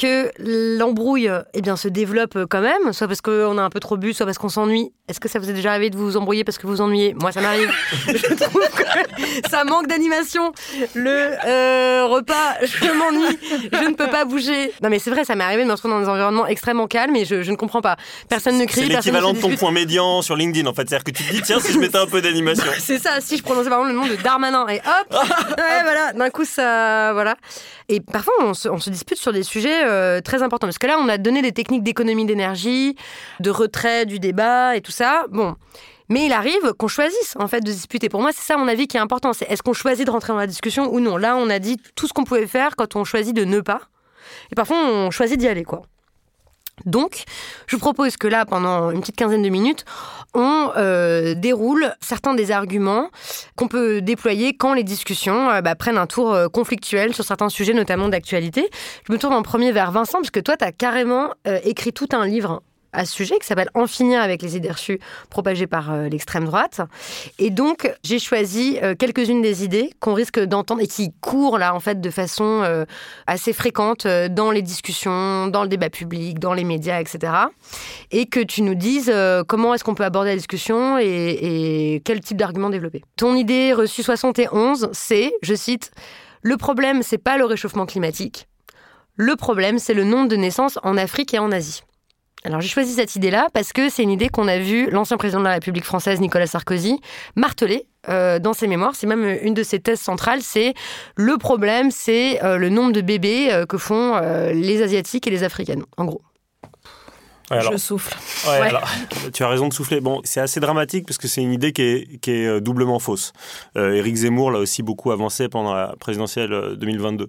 S2: que l'embrouille eh bien, se développe quand même, soit parce qu'on a un peu trop bu, soit parce qu'on s'ennuie. Est-ce que ça vous est déjà arrivé de vous embrouiller parce que vous ennuyez? Moi, ça m'arrive. je trouve que ça manque d'animation. Le euh, repas, je m'ennuie, je ne peux pas bouger. Non, mais c'est vrai, ça m'est arrivé de me retrouver dans des environnements extrêmement calmes et je, je ne comprends pas. Personne ne crie.
S4: C'est l'équivalent de ton point médian sur LinkedIn, en fait. C'est-à-dire que tu te dis, tiens, si je mettais un peu d'animation.
S2: c'est ça, si je prononçais par exemple le nom de Darmanin et hop, ouais, voilà, d'un coup, ça. Voilà. Et parfois, on se, on se dispute sur des sujets euh, très important. Parce que là, on a donné des techniques d'économie d'énergie, de retrait du débat et tout ça. Bon. Mais il arrive qu'on choisisse en fait de discuter. Pour moi, c'est ça, mon avis, qui est important. C'est est-ce qu'on choisit de rentrer dans la discussion ou non? Là, on a dit tout ce qu'on pouvait faire quand on choisit de ne pas. Et parfois, on choisit d'y aller, quoi. Donc, je propose que là, pendant une petite quinzaine de minutes, on euh, déroule certains des arguments qu'on peut déployer quand les discussions euh, bah, prennent un tour euh, conflictuel sur certains sujets, notamment d'actualité. Je me tourne en premier vers Vincent, parce que toi, tu as carrément écrit tout un livre à ce sujet qui s'appelle En finir avec les idées reçues propagées par euh, l'extrême droite. Et donc, j'ai choisi euh, quelques-unes des idées qu'on risque d'entendre et qui courent là, en fait, de façon euh, assez fréquente dans les discussions, dans le débat public, dans les médias, etc. Et que tu nous dises comment est-ce qu'on peut aborder la discussion et, et quel type d'argument développer. Ton idée reçue 71, c'est, je cite, le problème, c'est pas le réchauffement climatique. Le problème, c'est le nombre de naissances en Afrique et en Asie. Alors j'ai choisi cette idée-là parce que c'est une idée qu'on a vu l'ancien président de la République française, Nicolas Sarkozy, marteler euh, dans ses mémoires. C'est même une de ses thèses centrales. C'est le problème, c'est euh, le nombre de bébés euh, que font les Asiatiques et les Africaines, en gros.
S6: je souffle.
S4: tu as raison de souffler. Bon, c'est assez dramatique parce que c'est une idée qui est, qui est doublement fausse. Éric Zemmour l'a aussi beaucoup avancé pendant la présidentielle 2022.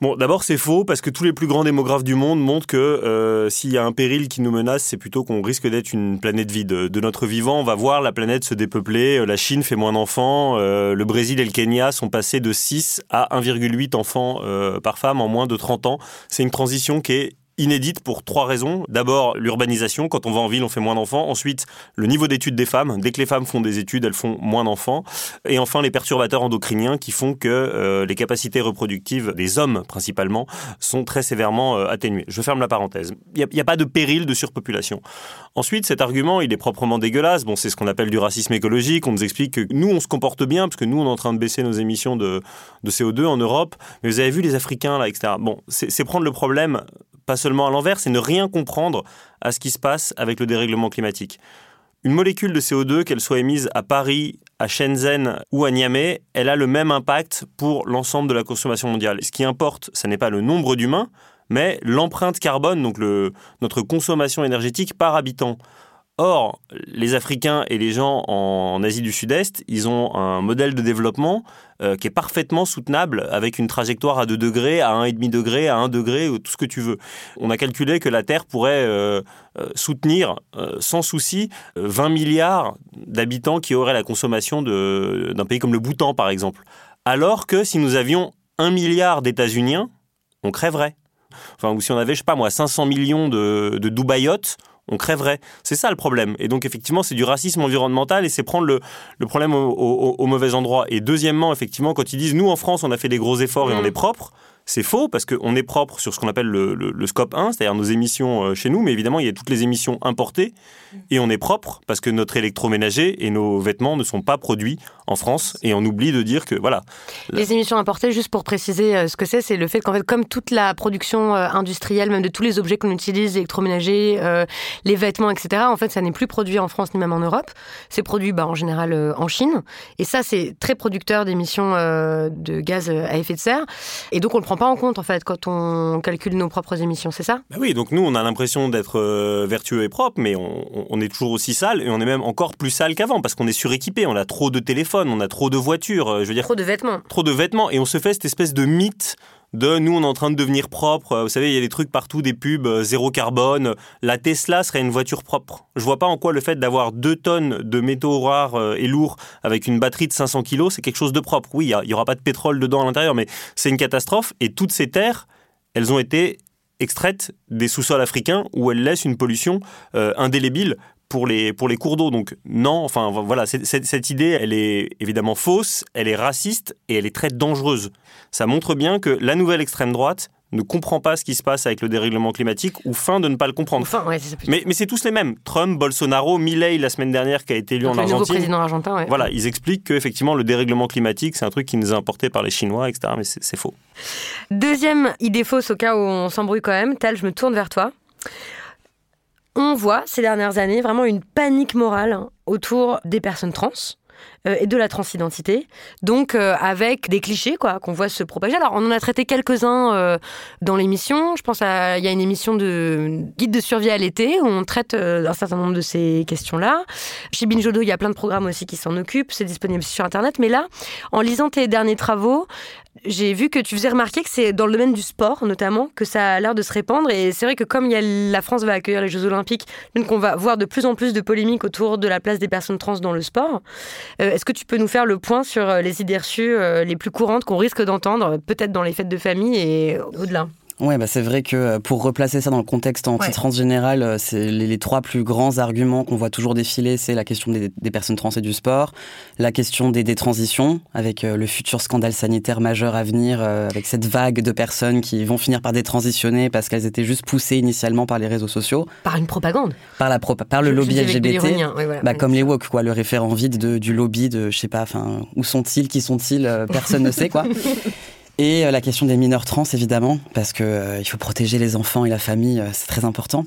S4: Bon, d'abord, c'est faux parce que tous les plus grands démographes du monde montrent que euh, s'il y a un péril qui nous menace, c'est plutôt qu'on risque d'être une planète vide. De notre vivant, on va voir la planète se dépeupler. La Chine fait moins d'enfants. Euh, le Brésil et le Kenya sont passés de 6 à 1,8 enfants euh, par femme en moins de 30 ans. C'est une transition qui est inédite pour trois raisons. D'abord, l'urbanisation. Quand on va en ville, on fait moins d'enfants. Ensuite, le niveau d'études des femmes. Dès que les femmes font des études, elles font moins d'enfants. Et enfin, les perturbateurs endocriniens qui font que euh, les capacités reproductives des hommes, principalement, sont très sévèrement euh, atténuées. Je ferme la parenthèse. Il n'y a, pas de péril de surpopulation. Ensuite, cet argument, il est proprement dégueulasse. Bon, c'est ce qu'on appelle du racisme écologique. On nous explique que nous, on se comporte bien parce que nous, on est en train de baisser nos émissions de, de CO2 en Europe. Mais vous avez vu les Africains, là, etc. Bon, c'est prendre le problème pas seulement à l'envers, c'est ne rien comprendre à ce qui se passe avec le dérèglement climatique. Une molécule de CO2, qu'elle soit émise à Paris, à Shenzhen ou à Niamey, elle a le même impact pour l'ensemble de la consommation mondiale. Ce qui importe, ce n'est pas le nombre d'humains, mais l'empreinte carbone, donc notre consommation énergétique par habitant. Or, les Africains et les gens en Asie du Sud-Est, ils ont un modèle de développement euh, qui est parfaitement soutenable avec une trajectoire à 2 degrés, à 1,5 degré, à 1 degré, tout ce que tu veux. On a calculé que la Terre pourrait euh, euh, soutenir sans souci 20 milliards d'habitants qui auraient la consommation d'un pays comme le Bhoutan, par exemple. Alors que si nous avions 1 milliard d'États-Uniens, on crèverait. Enfin, ou si on avait, je sais pas moi, 500 millions de, de Dubaïotes, on crèverait. C'est ça le problème. Et donc effectivement, c'est du racisme environnemental et c'est prendre le, problème au, mauvais endroit. Et deuxièmement, effectivement, quand ils disent nous en France, on a fait des gros efforts et on mm. est propre, c'est faux parce qu'on est propre sur ce qu'on appelle le, scope 1, c'est-à-dire nos émissions euh, chez nous, mais évidemment, il y a toutes les émissions importées et on est propre parce que notre électroménager et nos vêtements ne sont pas produits en France et on oublie de dire que voilà.
S2: Les émissions importées, juste pour préciser euh, ce que c'est, c'est le fait qu'en fait, comme toute la production euh, industrielle, même de tous les objets qu'on utilise, l'électroménager, les vêtements, etc., en fait, ça n'est plus produit en France ni même en Europe. C'est produit bah, en général en Chine et ça, c'est très producteur d'émissions de gaz à effet de serre et donc on le prend pas en compte en fait quand on calcule nos propres émissions, c'est ça?
S4: Bah Oui, donc nous on a l'impression d'être euh, vertueux et propre, mais on, est toujours aussi sale et on est même encore plus sale qu'avant parce qu'on est suréquipé, on a trop de téléphones, on a trop de voitures, euh, je veux dire
S2: trop de vêtements,
S4: trop de vêtements et on se fait cette espèce de mythe de nous on est en train de devenir propre. Vous savez, il y a des trucs partout, des pubs euh, zéro carbone. La Tesla serait une voiture propre. Je vois pas en quoi le fait d'avoir deux tonnes de métaux rares euh, et lourds avec une batterie de 500 kilos, c'est quelque chose de propre. Oui, il y, aura pas de pétrole dedans à l'intérieur, mais c'est une catastrophe. Et toutes ces terres, elles ont été extraites des sous-sols africains où elles laissent une pollution euh, indélébile pour les, pour les cours d'eau. Donc non, enfin voilà, cette idée, elle est évidemment fausse, elle est raciste et elle est très dangereuse. Ça montre bien que la nouvelle extrême droite ne comprend pas ce qui se passe avec le dérèglement climatique ou fin de ne pas le comprendre. mais, mais c'est tous les mêmes. Trump, Bolsonaro, Milley la semaine dernière qui a été élu en Argentine.
S2: président argentin,
S4: Voilà, ils expliquent qu'effectivement le dérèglement climatique c'est un truc qui nous est importé par les Chinois, etc. Mais c'est faux.
S2: Deuxième idée fausse au cas où on s'embrouille quand même. Tal, je me tourne vers toi on voit ces dernières années vraiment une panique morale autour des personnes trans. Et de la transidentité, donc avec des clichés quoi qu'on voit se propager. Alors on en a traité quelques-uns dans l'émission. Je pense à il y a une émission de guide de survie à l'été où on traite un certain nombre de ces questions-là. Chez Binjodo, il y a plein de programmes aussi qui s'en occupent. C'est disponible sur internet. Mais là, en lisant tes derniers travaux, j'ai vu que tu faisais remarquer que c'est dans le domaine du sport, notamment, que ça a l'air de se répandre. Et c'est vrai que comme la France va accueillir les Jeux Olympiques, donc on va voir de plus en plus de polémiques autour de la place des personnes trans dans le sport. Euh, est-ce que tu peux nous faire le point sur euh, les idées reçues euh, les plus courantes qu'on risque d'entendre, peut-être dans les fêtes de famille et au-delà?
S3: Ouais, bah c'est vrai que euh, pour replacer ça dans le contexte anti-trans général, euh, c'est les, trois plus grands arguments qu'on voit toujours défiler, c'est la question des, personnes trans et du sport, la question des détransitions, avec euh, le futur scandale sanitaire majeur à venir, avec cette vague de personnes qui vont finir par détransitionner parce qu'elles étaient juste poussées initialement par les réseaux sociaux.
S2: Par une propagande
S3: Par, la par le lobby LGBT. bah, comme les woke, quoi, le référent vide de, du lobby de, je sais pas, enfin, où sont-ils, qui sont-ils, personne ne sait, quoi. Et euh, la question des mineurs trans, évidemment, parce que euh, faut protéger les enfants et la famille, euh, c'est très important.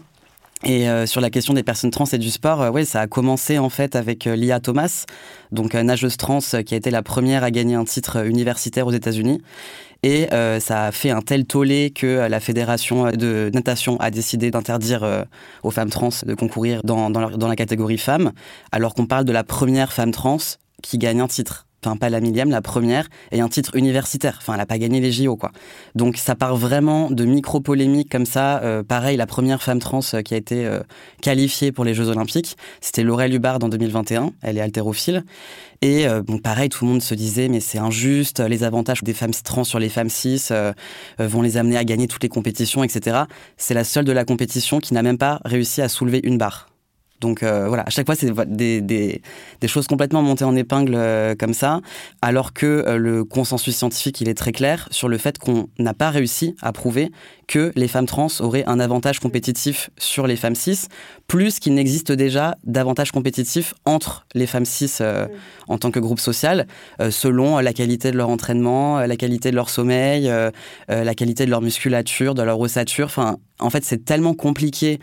S3: Et sur la question des personnes trans et du sport, oui, ça a commencé en fait avec Lia Thomas, donc nageuse trans qui a été la première à gagner un titre universitaire aux États-Unis. Et ça a fait un tel tollé que la fédération de natation a décidé d'interdire aux femmes trans de concourir dans, dans la catégorie femmes, alors qu'on parle de la première femme trans qui gagne un titre enfin pas la millième, la première, et un titre universitaire. Enfin, elle n'a pas gagné les JO, quoi. Donc ça part vraiment de micro-polémiques comme ça. Euh, pareil, la première femme trans euh, qui a été euh, qualifiée pour les Jeux Olympiques, c'était Laurel Hubbard en 2021. Elle est haltérophile. Et bon, pareil, tout le monde se disait, mais c'est injuste, les avantages des femmes trans sur les femmes cis vont les amener à gagner toutes les compétitions, etc. C'est la seule de la compétition qui n'a même pas réussi à soulever une barre. Donc euh, voilà, à chaque fois, c'est des, choses complètement montées en épingle euh, comme ça, alors que euh, le consensus scientifique, il est très clair sur le fait qu'on n'a pas réussi à prouver que les femmes trans auraient un avantage compétitif sur les femmes cis, plus qu'il n'existe déjà d'avantage compétitif entre les femmes cis en tant que groupe social, selon la qualité de leur entraînement, la qualité de leur sommeil, la qualité de leur musculature, de leur ossature. Enfin, en fait, c'est tellement compliqué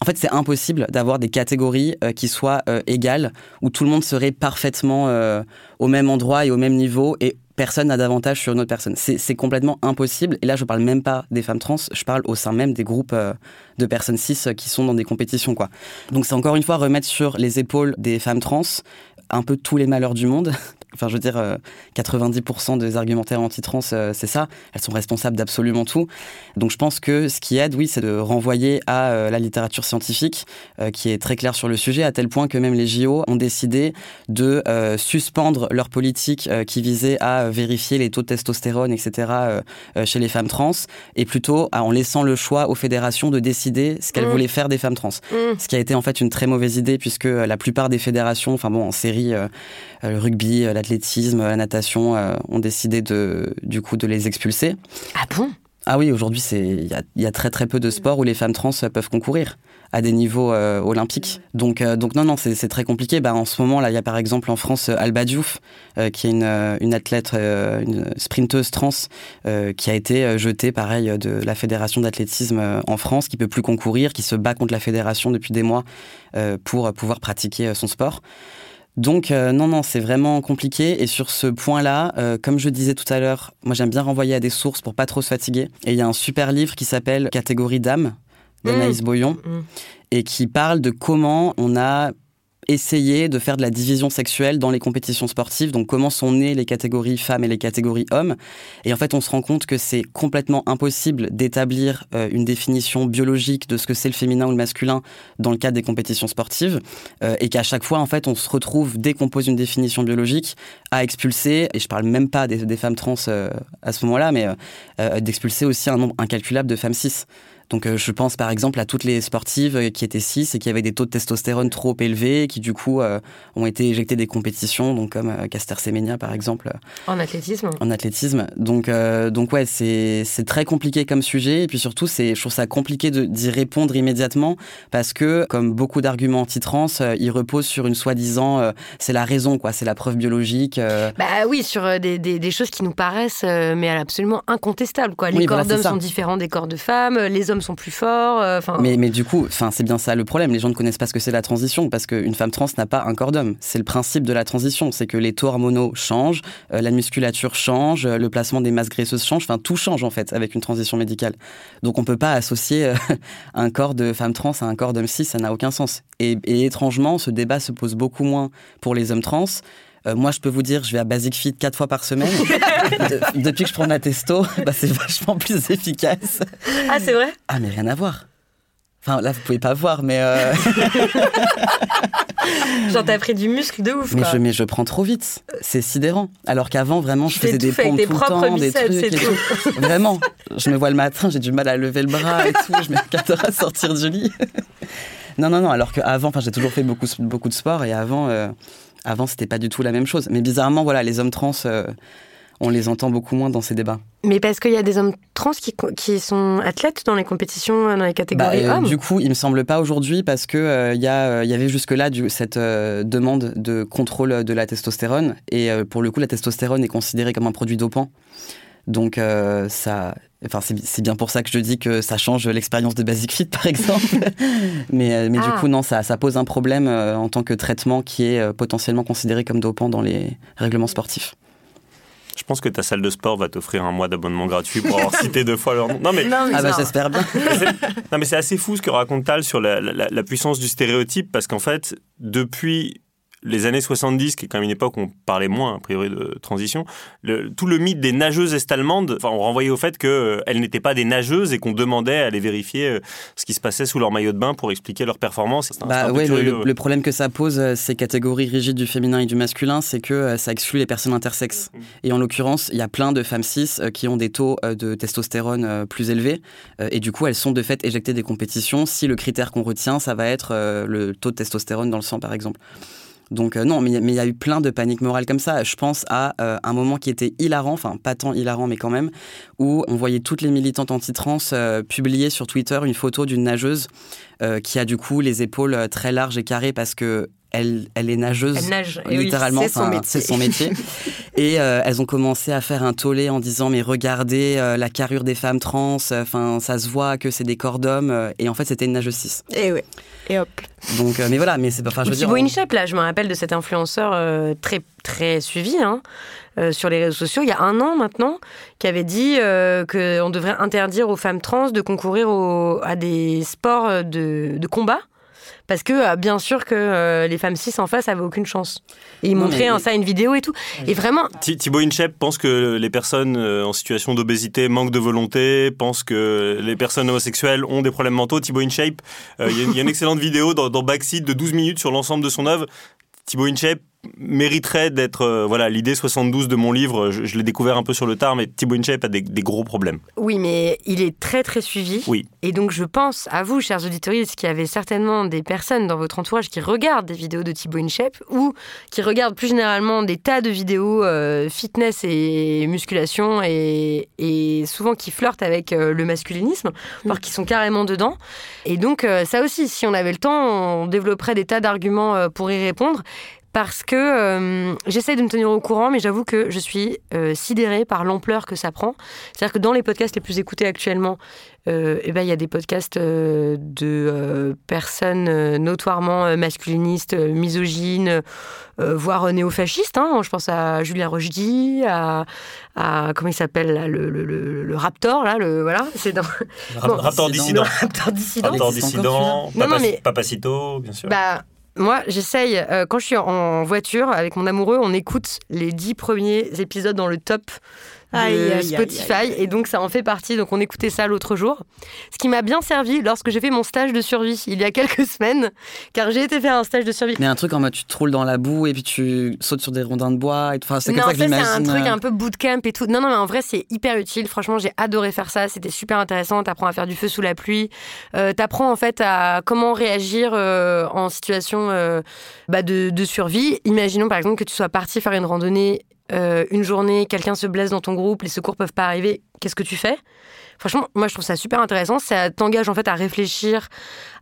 S3: en fait, c'est impossible d'avoir des catégories euh, qui soient euh, égales, où tout le monde serait parfaitement euh, au même endroit et au même niveau, et personne n'a d'avantage sur une autre personne. C'est complètement impossible. Et là, je parle même pas des femmes trans, je parle au sein même des groupes de personnes cis qui sont dans des compétitions. quoi. Donc c'est encore une fois remettre sur les épaules des femmes trans un peu tous les malheurs du monde, Enfin, je veux dire, 90% euh, des argumentaires anti-trans, euh, c'est ça. Elles sont responsables d'absolument tout. Donc, je pense que ce qui aide, oui, c'est de renvoyer à euh, la littérature scientifique, qui est très claire sur le sujet, à tel point que même les JO ont décidé de suspendre leur politique qui visait à vérifier les taux de testostérone, etc., chez les femmes trans, et plutôt en laissant le choix aux fédérations de décider ce qu'elles mmh. voulaient faire des femmes trans. Mmh. Ce qui a été en fait une très mauvaise idée, puisque la plupart des fédérations, enfin bon, en série, le rugby, l'athlétisme, la natation euh, ont décidé de, du coup de les expulser.
S2: Ah bon?
S3: Ah oui, aujourd'hui, il y, y a, très très peu de sports où les femmes trans peuvent concourir à des niveaux euh, olympiques. Donc, euh, donc non, non, c'est très compliqué. Bah, en ce moment, là, il y a par exemple en France Alba Diouf, qui est une, une athlète, une sprinteuse trans, qui a été jetée, pareil, de la fédération d'athlétisme en France, qui peut plus concourir, qui se bat contre la fédération depuis des mois pour pouvoir pratiquer son sport. Donc euh, non, non, c'est vraiment compliqué. Et sur ce point-là, euh, comme je disais tout à l'heure, moi j'aime bien renvoyer à des sources pour pas trop se fatiguer. Et il y a un super livre qui s'appelle Catégorie d'âme d'Anaïs mmh. Boyon mmh. et qui parle de comment on a essayer de faire de la division sexuelle dans les compétitions sportives. Donc comment sont nées les catégories femmes et les catégories hommes. Et en fait, on se rend compte que c'est complètement impossible d'établir euh, une définition biologique de ce que c'est le féminin ou le masculin dans le cadre des compétitions sportives. Euh, et qu'à chaque fois, en fait, on se retrouve, dès qu'on pose une définition biologique, à expulser, et je parle même pas des, femmes trans euh, à ce moment-là, mais d'expulser aussi un nombre incalculable de femmes cis. Donc euh, je pense par exemple à toutes les sportives euh, qui étaient cis et qui avaient des taux de testostérone trop élevés, qui du coup euh, ont été éjectées des compétitions, donc comme Caster Semenya par exemple.
S2: En athlétisme.
S3: En athlétisme. Donc donc ouais, c'est c'est très compliqué comme sujet et puis surtout c'est je trouve ça compliqué d'y répondre immédiatement parce que comme beaucoup d'arguments anti-trans, ils reposent sur une soi-disant c'est la raison quoi, c'est la preuve biologique.
S2: Bah oui, sur des, des, des, choses qui nous paraissent mais absolument incontestables quoi. Les corps d'hommes sont différents des corps de femmes, les hommes sont plus forts. Enfin.
S3: mais, mais du coup, c'est bien ça le problème. Les gens ne connaissent pas ce que c'est la transition parce qu'une femme trans n'a pas un corps d'homme. C'est le principe de la transition, c'est que les taux hormonaux changent, la musculature change, le placement des masses graisseuses change. Enfin, tout change en fait avec une transition médicale. Donc on peut pas associer un corps de femme trans à un corps d'homme cis, ça n'a aucun sens. Et étrangement, ce débat se pose beaucoup moins pour les hommes trans. Euh, moi, je peux vous dire, je vais à Basic Fit quatre fois par semaine. depuis que je prends la testo, bah, c'est vachement plus efficace.
S2: Ah, c'est vrai?
S3: Ah, mais rien à voir. Enfin, là, vous pouvez pas voir, mais. Euh...
S2: Genre, t'as pris du muscle de ouf.
S3: Mais,
S2: quoi.
S3: Je, mais je prends trop vite. C'est sidérant. Alors qu'avant, vraiment, je faisais des pompes tout le temps, des trucs. Et tout. Vraiment. Je me vois le matin, j'ai du mal à lever le bras et tout. Je mets 4 heures à sortir du lit. non, non, non. Alors qu'avant, j'ai toujours fait beaucoup, beaucoup de sport et avant. Euh, avant, c'était pas du tout la même chose. Mais bizarrement, voilà, les hommes trans, euh, on les entend beaucoup moins dans ces débats.
S2: Mais parce qu'il y a des hommes trans qui, qui, sont athlètes dans les compétitions, dans les catégories bah, euh, hommes.
S3: Du coup, il me semble pas aujourd'hui parce que euh, il y, euh, y, avait jusque-là cette euh, demande de contrôle de la testostérone et euh, pour le coup, la testostérone est considérée comme un produit dopant. Donc ça, Enfin, c'est bien pour ça que je dis que ça change l'expérience de Basic Fit, par exemple. mais mais ah. du coup, non, ça, ça pose un problème euh, en tant que traitement qui est euh, potentiellement considéré comme dopant dans les règlements sportifs.
S4: Je pense que ta salle de sport va t'offrir un mois d'abonnement gratuit pour avoir cité deux fois leur nom.
S3: Non mais, non, mais ah bah j'espère bien.
S4: non mais c'est assez fou ce que raconte Tal sur la, la, la puissance du stéréotype parce qu'en fait, depuis les années 70, qui est quand même une époque où on parlait moins, a priori, de transition, le, tout le mythe des nageuses est-allemandes, enfin, on renvoyait au fait qu'elles euh, n'étaient pas des nageuses et qu'on demandait à aller vérifier euh, ce qui se passait sous leur maillot de bain pour expliquer leur performance.
S3: Bah, ouais, le, le, problème que ça pose, euh, ces catégories rigides du féminin et du masculin, c'est que ça exclut les personnes intersexes. Mmh. Et en l'occurrence, il y a plein de femmes cis qui ont des taux de testostérone plus élevés. Et du coup, elles sont de fait éjectées des compétitions si le critère qu'on retient, ça va être le taux de testostérone dans le sang, par exemple. Donc euh, non, mais il y a eu plein de paniques morales comme ça. Je pense à euh, un moment qui était hilarant, enfin pas tant hilarant, mais quand même, où on voyait toutes les militantes anti-trans euh, publier sur Twitter une photo d'une nageuse qui a du coup les épaules très larges et carrées parce que elle, elle, est nageuse,
S2: elle nage,
S3: littéralement,
S2: oui, c'est
S3: son, métier. et euh, elles ont commencé à faire un tollé en disant mais regardez euh, la carrure des femmes trans, enfin ça se voit que c'est des corps d'hommes. Et en fait c'était une nageuse cis.
S2: Et oui. Et hop.
S3: Donc euh, mais voilà, mais c'est pas. Enfin je veux dire.
S2: Inchep, là, je me rappelle de cet influenceur très très suivi hein, sur les réseaux sociaux il y a un an maintenant, qui avait dit qu'on devrait interdire aux femmes trans de concourir au, à des sports de, de combat parce que euh, bien sûr que euh, les femmes cis en face avaient aucune chance. Et ils montraient ça une vidéo et tout. Et vraiment.
S4: Thibaut Inchep pense que les personnes euh, en situation d'obésité manquent de volonté, pense que les personnes homosexuelles ont des problèmes mentaux. Thibaut Inchep, il y, a une excellente vidéo dans, dans Backseat de 12 minutes sur l'ensemble de son œuvre. Thibaut Inchep mériterait d'être euh, voilà l'idée 72 de mon livre je, l'ai découvert un peu sur le tard mais Thibaut Inchep a des, des, gros problèmes.
S2: Oui mais il est très très suivi.
S4: Oui.
S2: Et donc je pense à vous chers auditeurs qu'il y avait certainement des personnes dans votre entourage qui regardent des vidéos de Thibaut Inchep ou qui regardent plus généralement des tas de vidéos euh, fitness et musculation et, et, souvent qui flirtent avec euh, le masculinisme voire qui sont carrément dedans. Et donc ça aussi si on avait le temps on développerait des tas d'arguments pour y répondre parce que euh, j'essaie de me tenir au courant, mais j'avoue que je suis euh, sidérée par l'ampleur que ça prend. C'est-à-dire que dans les podcasts les plus écoutés actuellement, euh, eh ben, il y a des podcasts de personnes notoirement masculinistes, misogynes, voire néofascistes. Hein. Je pense à Julien Rochdy, à, à comment il s'appelle le, le, le, Raptor, là, le, voilà, c'est dans...
S4: Raptor dissident.
S2: Raptor dissident.
S4: Raptor dissident, Papacito, bien sûr.
S2: Bah, moi, j'essaye, euh, quand je suis en voiture avec mon amoureux, on écoute les dix premiers épisodes dans le top de Spotify. et donc, ça en fait partie. Donc, on écoutait ça l'autre jour. Ce qui m'a bien servi lorsque j'ai fait mon stage de survie il y a quelques semaines, car j'ai été faire un stage de survie.
S3: Mais un truc en mode tu te roules dans la boue et puis tu sautes sur des rondins de bois. Et enfin, c'est comme ça que
S2: c'est un truc euh. un peu bootcamp et tout. Non, non, mais en vrai, c'est hyper utile. Franchement, j'ai adoré faire ça. C'était super intéressant. T'apprends à faire du feu sous la pluie. Euh, T'apprends en fait à comment réagir euh, en situation euh, bah, de, de survie. Imaginons par exemple que tu sois parti faire une randonnée euh, une journée, quelqu'un se blesse dans ton groupe, les secours peuvent pas arriver. qu'est-ce que tu fais? Franchement, moi, je trouve ça super intéressant. Ça t'engage en fait à réfléchir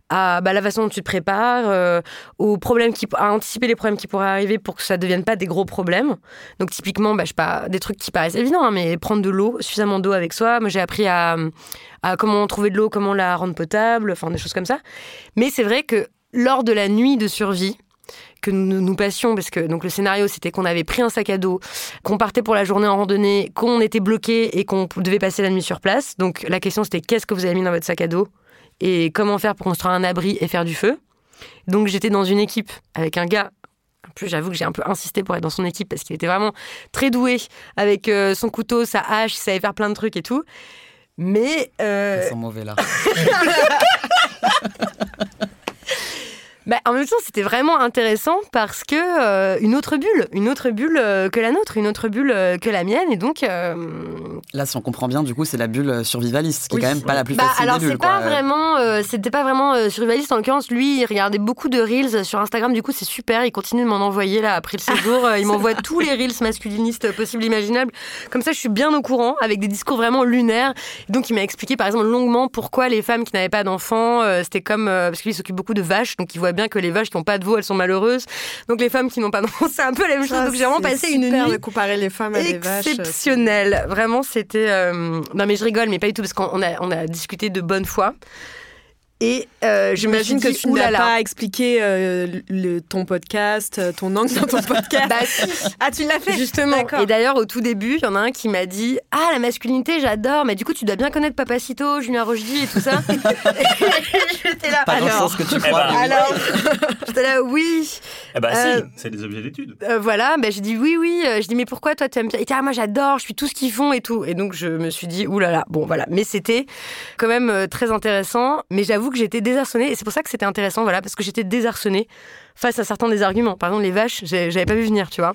S2: à bah, la façon dont tu te prépares, euh, aux problèmes qui, à anticiper les problèmes qui pourraient arriver pour que ça ne devienne pas des gros problèmes. Donc typiquement, bah, pas, des trucs qui paraissent évidents, hein, mais prendre de l'eau, suffisamment d'eau avec soi. Moi, j'ai appris à, à comment trouver de l'eau, comment la rendre potable, enfin des choses comme ça. Mais c'est vrai que lors de la nuit de survie, que nous, nous passions, parce que donc le scénario c'était qu'on avait pris un sac à dos, qu'on partait pour la journée en randonnée, qu'on était bloqué et qu'on devait passer la nuit sur place. Donc la question c'était qu'est-ce que vous avez mis dans votre sac à dos et comment faire pour construire un abri et faire du feu. Donc j'étais dans une équipe avec un gars. En plus, j'avoue que j'ai un peu insisté pour être dans son équipe parce qu'il était vraiment très doué avec euh, son couteau, sa hache, il savait faire plein de trucs et tout. Mais.
S3: Euh... mauvais là.
S2: Bah, en même temps, c'était vraiment intéressant parce que euh, une autre bulle, une autre bulle euh, que la nôtre, une autre bulle euh, que la mienne, et donc.
S3: Là, si on comprend bien, du coup, c'est la bulle survivaliste, qui est quand même pas la plus bah, facile
S2: alors
S3: des bulles.
S2: Pas vraiment, c'était pas vraiment survivaliste. En l'occurrence, lui, il regardait beaucoup de reels sur Instagram. Du coup, c'est super. Il continue de m'en envoyer là après le séjour. il m'envoie tous les reels masculinistes possibles, imaginables. Comme ça, je suis bien au courant avec des discours vraiment lunaires. Donc, il m'a expliqué, par exemple, longuement pourquoi les femmes qui n'avaient pas d'enfants, c'était comme parce qu'il s'occupe beaucoup de vaches, donc il voit bien que les vaches qui n'ont pas de veau, elles sont malheureuses. Donc les femmes qui n'ont pas d'enfants, c'est un peu la même chose. Donc j'ai vraiment passé une nuit
S6: de comparer les femmes à des vaches.
S2: Exceptionnelle. Vraiment, c'était. Euh, non mais je rigole, mais pas du tout parce qu'on a on a discuté de bonne foi. Et euh, j'imagine que tu
S6: n'as pas expliqué euh, le, ton podcast, euh, ton angle dans ton podcast.
S2: bah,
S6: Ah, tu l'as fait
S2: Justement. Et d'ailleurs, au tout début, il y en a un qui m'a dit Ah, la masculinité, j'adore, mais du coup, tu dois bien connaître Papacito, Julien Rochdy et tout ça.
S3: j'étais là. Pas alors, dans le sens que tu crois.
S2: Eh ben, alors, j'étais là, oui.
S4: Eh ben, si, c'est des objets d'étude.
S2: voilà, ben, j'ai dit oui, oui. Je dis Mais pourquoi toi, tu aimes bien Et ah, moi, j'adore, je suis tout ce qu'ils font et tout. Et donc, je me suis dit Ouh là là, bon, voilà. Mais c'était quand même très intéressant. Mais j'avoue que j'étais désarçonnée et c'est pour ça que c'était intéressant, voilà, parce que j'étais désarçonnée face à certains des arguments. Par exemple, les vaches, j'avais pas vu venir, tu vois.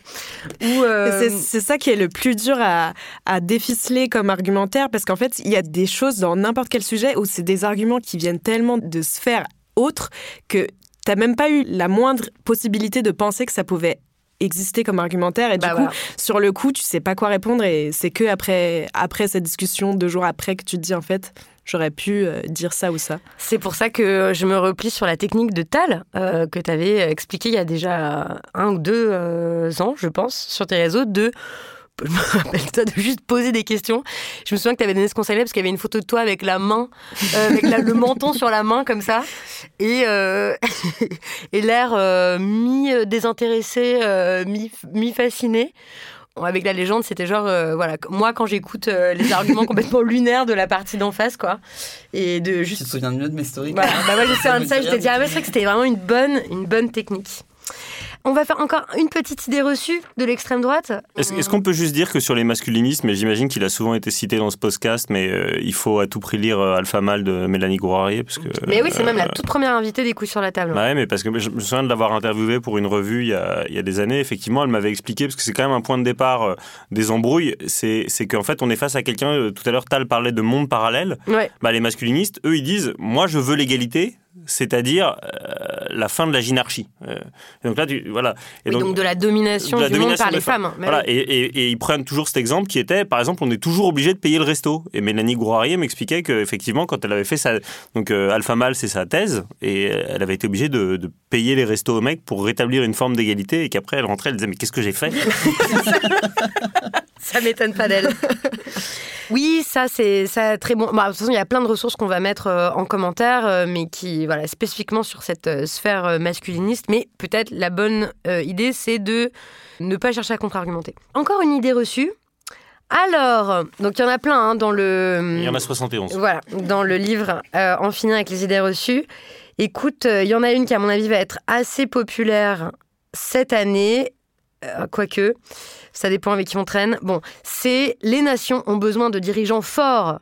S6: Euh, c'est ça qui est le plus dur à, à déficeler comme argumentaire, parce qu'en fait, il y a des choses dans n'importe quel sujet où c'est des arguments qui viennent tellement de sphères autres que t'as même pas eu la moindre possibilité de penser que ça pouvait exister comme argumentaire et du bah coup sur le coup tu sais pas quoi répondre et c'est que après après cette discussion deux jours après que tu te dis en fait j'aurais pu euh, dire ça ou ça.
S2: C'est pour ça que je me replie sur la technique de Tal euh, que tu avais expliqué il y a déjà un ou deux euh, ans, je pense, sur tes réseaux, de rappelle toi de juste poser des questions. Je me souviens que tu avais donné ce conseil-là parce qu'il y avait une photo de toi avec la main, le menton sur la main comme ça, et, et l'air mi-désintéressé, mi-fasciné avec la légende, c'était genre, euh, voilà, moi quand j'écoute euh, les arguments complètement lunaires de la partie d'en face, quoi. Et de juste.
S3: Tu te souviens mieux de mes stories
S2: Voilà, bah moi je sais un de ça, je t'ai dit, ah ouais, c'est vrai que c'était vraiment une bonne, une bonne technique. On va faire encore une petite idée reçue de l'extrême droite.
S4: Est-ce qu'on peut juste dire que sur les masculinismes, et j'imagine qu'il a souvent été cité dans ce podcast, mais euh, il faut à tout prix lire euh, Alpha Mal de Mélanie Gourarier parce que.
S2: Mais oui, c'est même la euh, toute première invitée des coups sur la table.
S4: Ouais, mais parce que je me souviens de l'avoir interviewée pour une revue il y, a, il y, a, des années. Effectivement, elle m'avait expliqué parce que c'est quand même un point de départ des embrouilles. C'est qu'en fait, on est face à quelqu'un. Tout à l'heure, Tal parlait de monde parallèle.
S2: Ouais.
S4: Bah, les masculinistes, eux, ils disent moi, je veux l'égalité c'est-à-dire euh, la fin de la ginarchie. Euh, donc là, tu, voilà.
S2: Et donc, de la domination du monde par les femmes.
S4: Voilà. Et, ils prennent toujours cet exemple qui était, par exemple, on est toujours obligé de payer le resto. Et Mélanie Gourarier m'expliquait qu'effectivement, quand elle avait fait sa... Donc euh, Alpha Mal, c'est sa thèse, et elle avait été obligée de, de, payer les restos aux mecs pour rétablir une forme d'égalité, et qu'après, elle rentrait, elle disait, mais qu'est-ce que j'ai fait?
S2: Ça m'étonne pas d'elle. Oui, ça c'est ça très bon. Bah, de toute façon, il y a plein de ressources qu'on va mettre euh, en commentaire, euh, mais qui voilà spécifiquement sur cette euh, sphère masculiniste. Mais peut-être la bonne idée, c'est de ne pas chercher à contre-argumenter. Encore une idée reçue. Alors, donc il y en a plein hein, dans le.
S4: Il y en a 71.
S2: Voilà, dans le livre En finir avec les idées reçues. Écoute, il y en a une qui à mon avis va être assez populaire cette année, quoique ça dépend avec qui on traîne. Bon, c'est les nations ont besoin de dirigeants forts,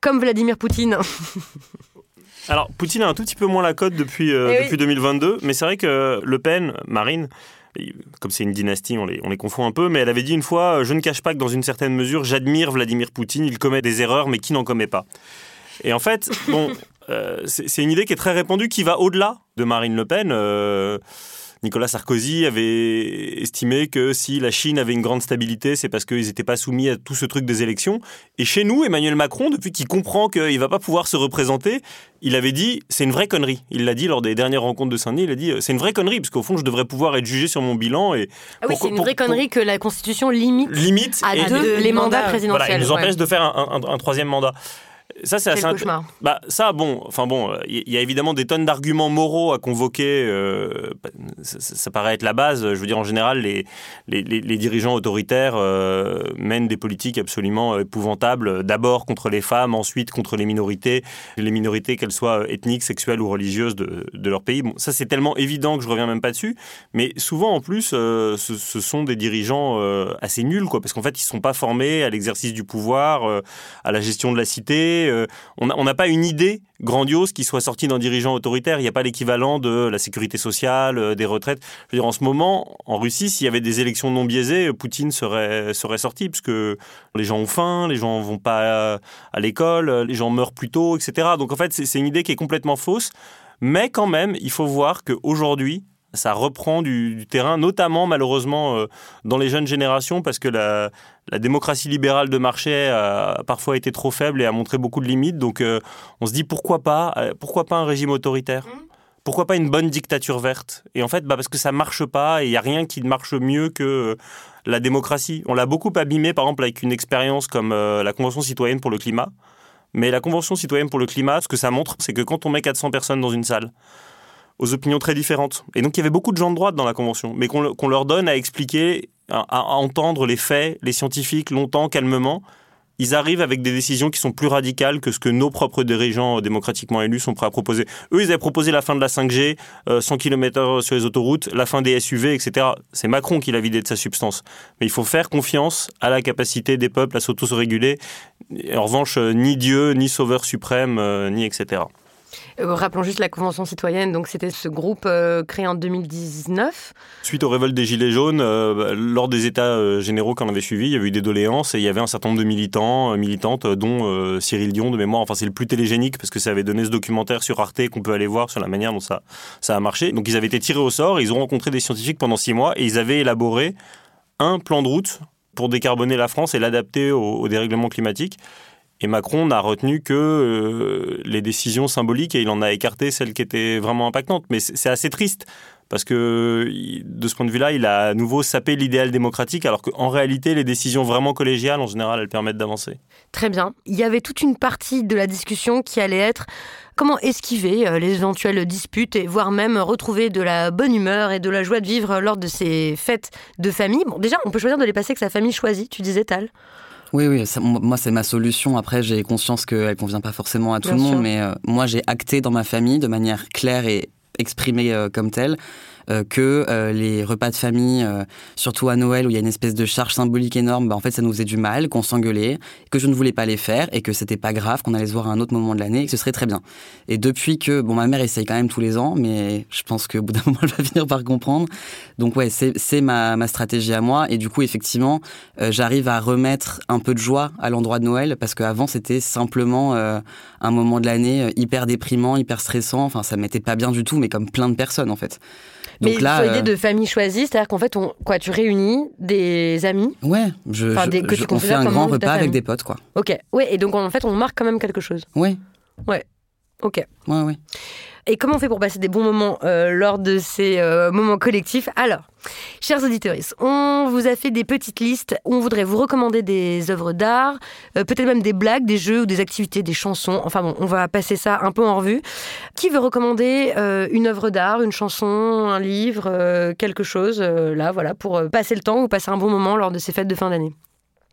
S2: comme Vladimir Poutine.
S4: Alors, Poutine a un tout petit peu moins la cote depuis, euh, eh depuis 2022, mais c'est vrai que Le Pen, Marine, comme c'est une dynastie, on les, on les confond un peu, mais elle avait dit une fois euh, Je ne cache pas que dans une certaine mesure, j'admire Vladimir Poutine, il commet des erreurs, mais qui n'en commet pas Et en fait, bon, euh, c'est une idée qui est très répandue, qui va au-delà de Marine Le Pen Nicolas Sarkozy avait estimé que si la Chine avait une grande stabilité, c'est parce qu'ils n'étaient pas soumis à tout ce truc des élections. Et chez nous, Emmanuel Macron, depuis qu'il comprend qu'il ne va pas pouvoir se représenter, il avait dit c'est une vraie connerie. Il l'a dit lors des dernières rencontres de Saint-Denis. Il a dit c'est une vraie connerie parce qu'au fond je devrais pouvoir être jugé sur mon bilan et.
S2: Ah oui, c'est une vraie connerie que la Constitution limite.
S4: Limite
S2: à deux les mandats présidentiels.
S4: Voilà, il nous empêche de faire un troisième mandat. Ça, c'est assez.
S2: Cauchemar.
S4: Bah, ça, bon, enfin bon, il y a évidemment des tonnes d'arguments moraux à convoquer. Euh, ça, paraît être la base. Je veux dire, en général, les, les, les dirigeants autoritaires euh, mènent des politiques absolument épouvantables. D'abord contre les femmes, ensuite contre les minorités, les minorités qu'elles soient ethniques, sexuelles ou religieuses de, de leur pays. Bon, ça, c'est tellement évident que je reviens même pas dessus. Mais souvent, en plus, euh, ce, ce, sont des dirigeants assez nuls, quoi, parce qu'en fait, ils sont pas formés à l'exercice du pouvoir, à la gestion de la cité. Euh, on n'a pas une idée grandiose qui soit sortie d'un dirigeant autoritaire. Il n'y a pas l'équivalent de la sécurité sociale, euh, des retraites. Je veux dire, en ce moment, en Russie, s'il y avait des élections non biaisées, Poutine serait, serait sorti, puisque les gens ont faim, les gens vont pas à l'école, les gens meurent plus tôt, etc. Donc en fait, c'est une idée qui est complètement fausse. Mais quand même, il faut voir qu'aujourd'hui, ça reprend du, terrain, notamment malheureusement euh, dans les jeunes générations, parce que la, démocratie libérale de marché a parfois été trop faible et a montré beaucoup de limites. Donc euh, on se dit pourquoi pas, euh, pourquoi pas un régime autoritaire? Mmh. pourquoi pas une bonne dictature verte? Et en fait, bah parce que ça marche pas et il n'y a rien qui marche mieux que la démocratie. On l'a beaucoup abîmé, par exemple, avec une expérience comme la Convention citoyenne pour le climat. Mais la Convention citoyenne pour le climat, ce que ça montre, c'est que quand on met 400 personnes dans une salle, aux opinions très différentes. Et donc il y avait beaucoup de gens de droite dans la Convention, mais qu'on leur donne à expliquer, à, entendre les faits, les scientifiques, longtemps, calmement. Ils arrivent avec des décisions qui sont plus radicales que ce que nos propres dirigeants démocratiquement élus sont prêts à proposer. Eux, ils avaient proposé la fin de la 5G, 100 km sur les autoroutes, la fin des SUV, etc. C'est Macron qui l'a vidé de sa substance. Mais il faut faire confiance à la capacité des peuples à s'auto-réguler. En revanche, ni Dieu, ni Sauveur suprême, euh, ni etc.
S2: Euh, rappelons juste la Convention citoyenne, donc c'était ce groupe euh, créé en 2019.
S4: Suite aux révoltes des Gilets jaunes, euh, bah, lors des états généraux qu'on avait suivis, il y avait eu des doléances et il y avait un certain nombre de militants, militantes, dont Cyril Dion de mémoire. Enfin, c'est le plus télégénique parce que ça avait donné ce documentaire sur Arte qu'on peut aller voir sur la manière dont ça, a marché. Donc ils avaient été tirés au sort, ils ont rencontré des scientifiques pendant six mois et ils avaient élaboré un plan de route pour décarboner la France et l'adapter au, au dérèglement climatique. Et Macron n'a retenu que euh, les décisions symboliques et il en a écarté celles qui étaient vraiment impactantes. Mais c'est assez triste parce que de ce point de vue-là, il a à nouveau sapé l'idéal démocratique, alors qu'en réalité, les décisions vraiment collégiales, en général, elles permettent d'avancer.
S2: Très bien. Il y avait toute une partie de la discussion qui allait être comment esquiver euh, les éventuelles disputes et voire même retrouver de la bonne humeur et de la joie de vivre lors de ces fêtes de famille. Bon, déjà, on peut choisir de les passer avec sa famille choisie, tu disais, Tal?
S3: Oui, oui, moi c'est ma solution. Après, j'ai conscience qu'elle convient pas forcément à tout le monde, mais euh, moi j'ai acté dans ma famille de manière claire et exprimée euh, comme telle euh, que euh, les repas de famille, euh, surtout à Noël où il y a une espèce de charge symbolique énorme, bah, en fait ça nous faisait du mal, qu'on s'engueulait, que je ne voulais pas les faire et que c'était pas grave, qu'on allait se voir à un autre moment de l'année et que ce serait très bien. Et depuis que, bon, ma mère essaye quand même tous les ans, mais je pense qu'au bout d'un moment elle va finir par comprendre. Donc ouais, c'est ma, ma stratégie à moi et du coup effectivement j'arrive à remettre un peu de joie à l'endroit de Noël parce qu'avant c'était simplement un moment de l'année hyper déprimant, hyper stressant. Enfin ça m'était pas bien du tout, mais comme plein de personnes en fait.
S2: Mais là, l'idée euh, de famille choisie, c'est-à-dire qu'en fait, on, quoi, tu réunis des amis.
S3: Ouais, je, on fait un grand repas avec des potes, quoi.
S2: Ok, ouais, et donc en fait, on marque quand même quelque chose.
S3: Oui.
S2: Ouais. Ok.
S3: Ouais, ouais.
S2: Et comment on fait pour passer des bons moments euh, lors de ces euh, moments collectifs? Alors, chers auditeurs, on vous a fait des petites listes où on voudrait vous recommander des œuvres d'art, euh, peut-être même des blagues, des jeux ou des activités, des chansons. Enfin bon, on va passer ça un peu en revue. Qui veut recommander une œuvre d'art, une chanson, un livre, quelque chose, là, voilà, pour passer le temps ou passer un bon moment lors de ces fêtes de fin d'année?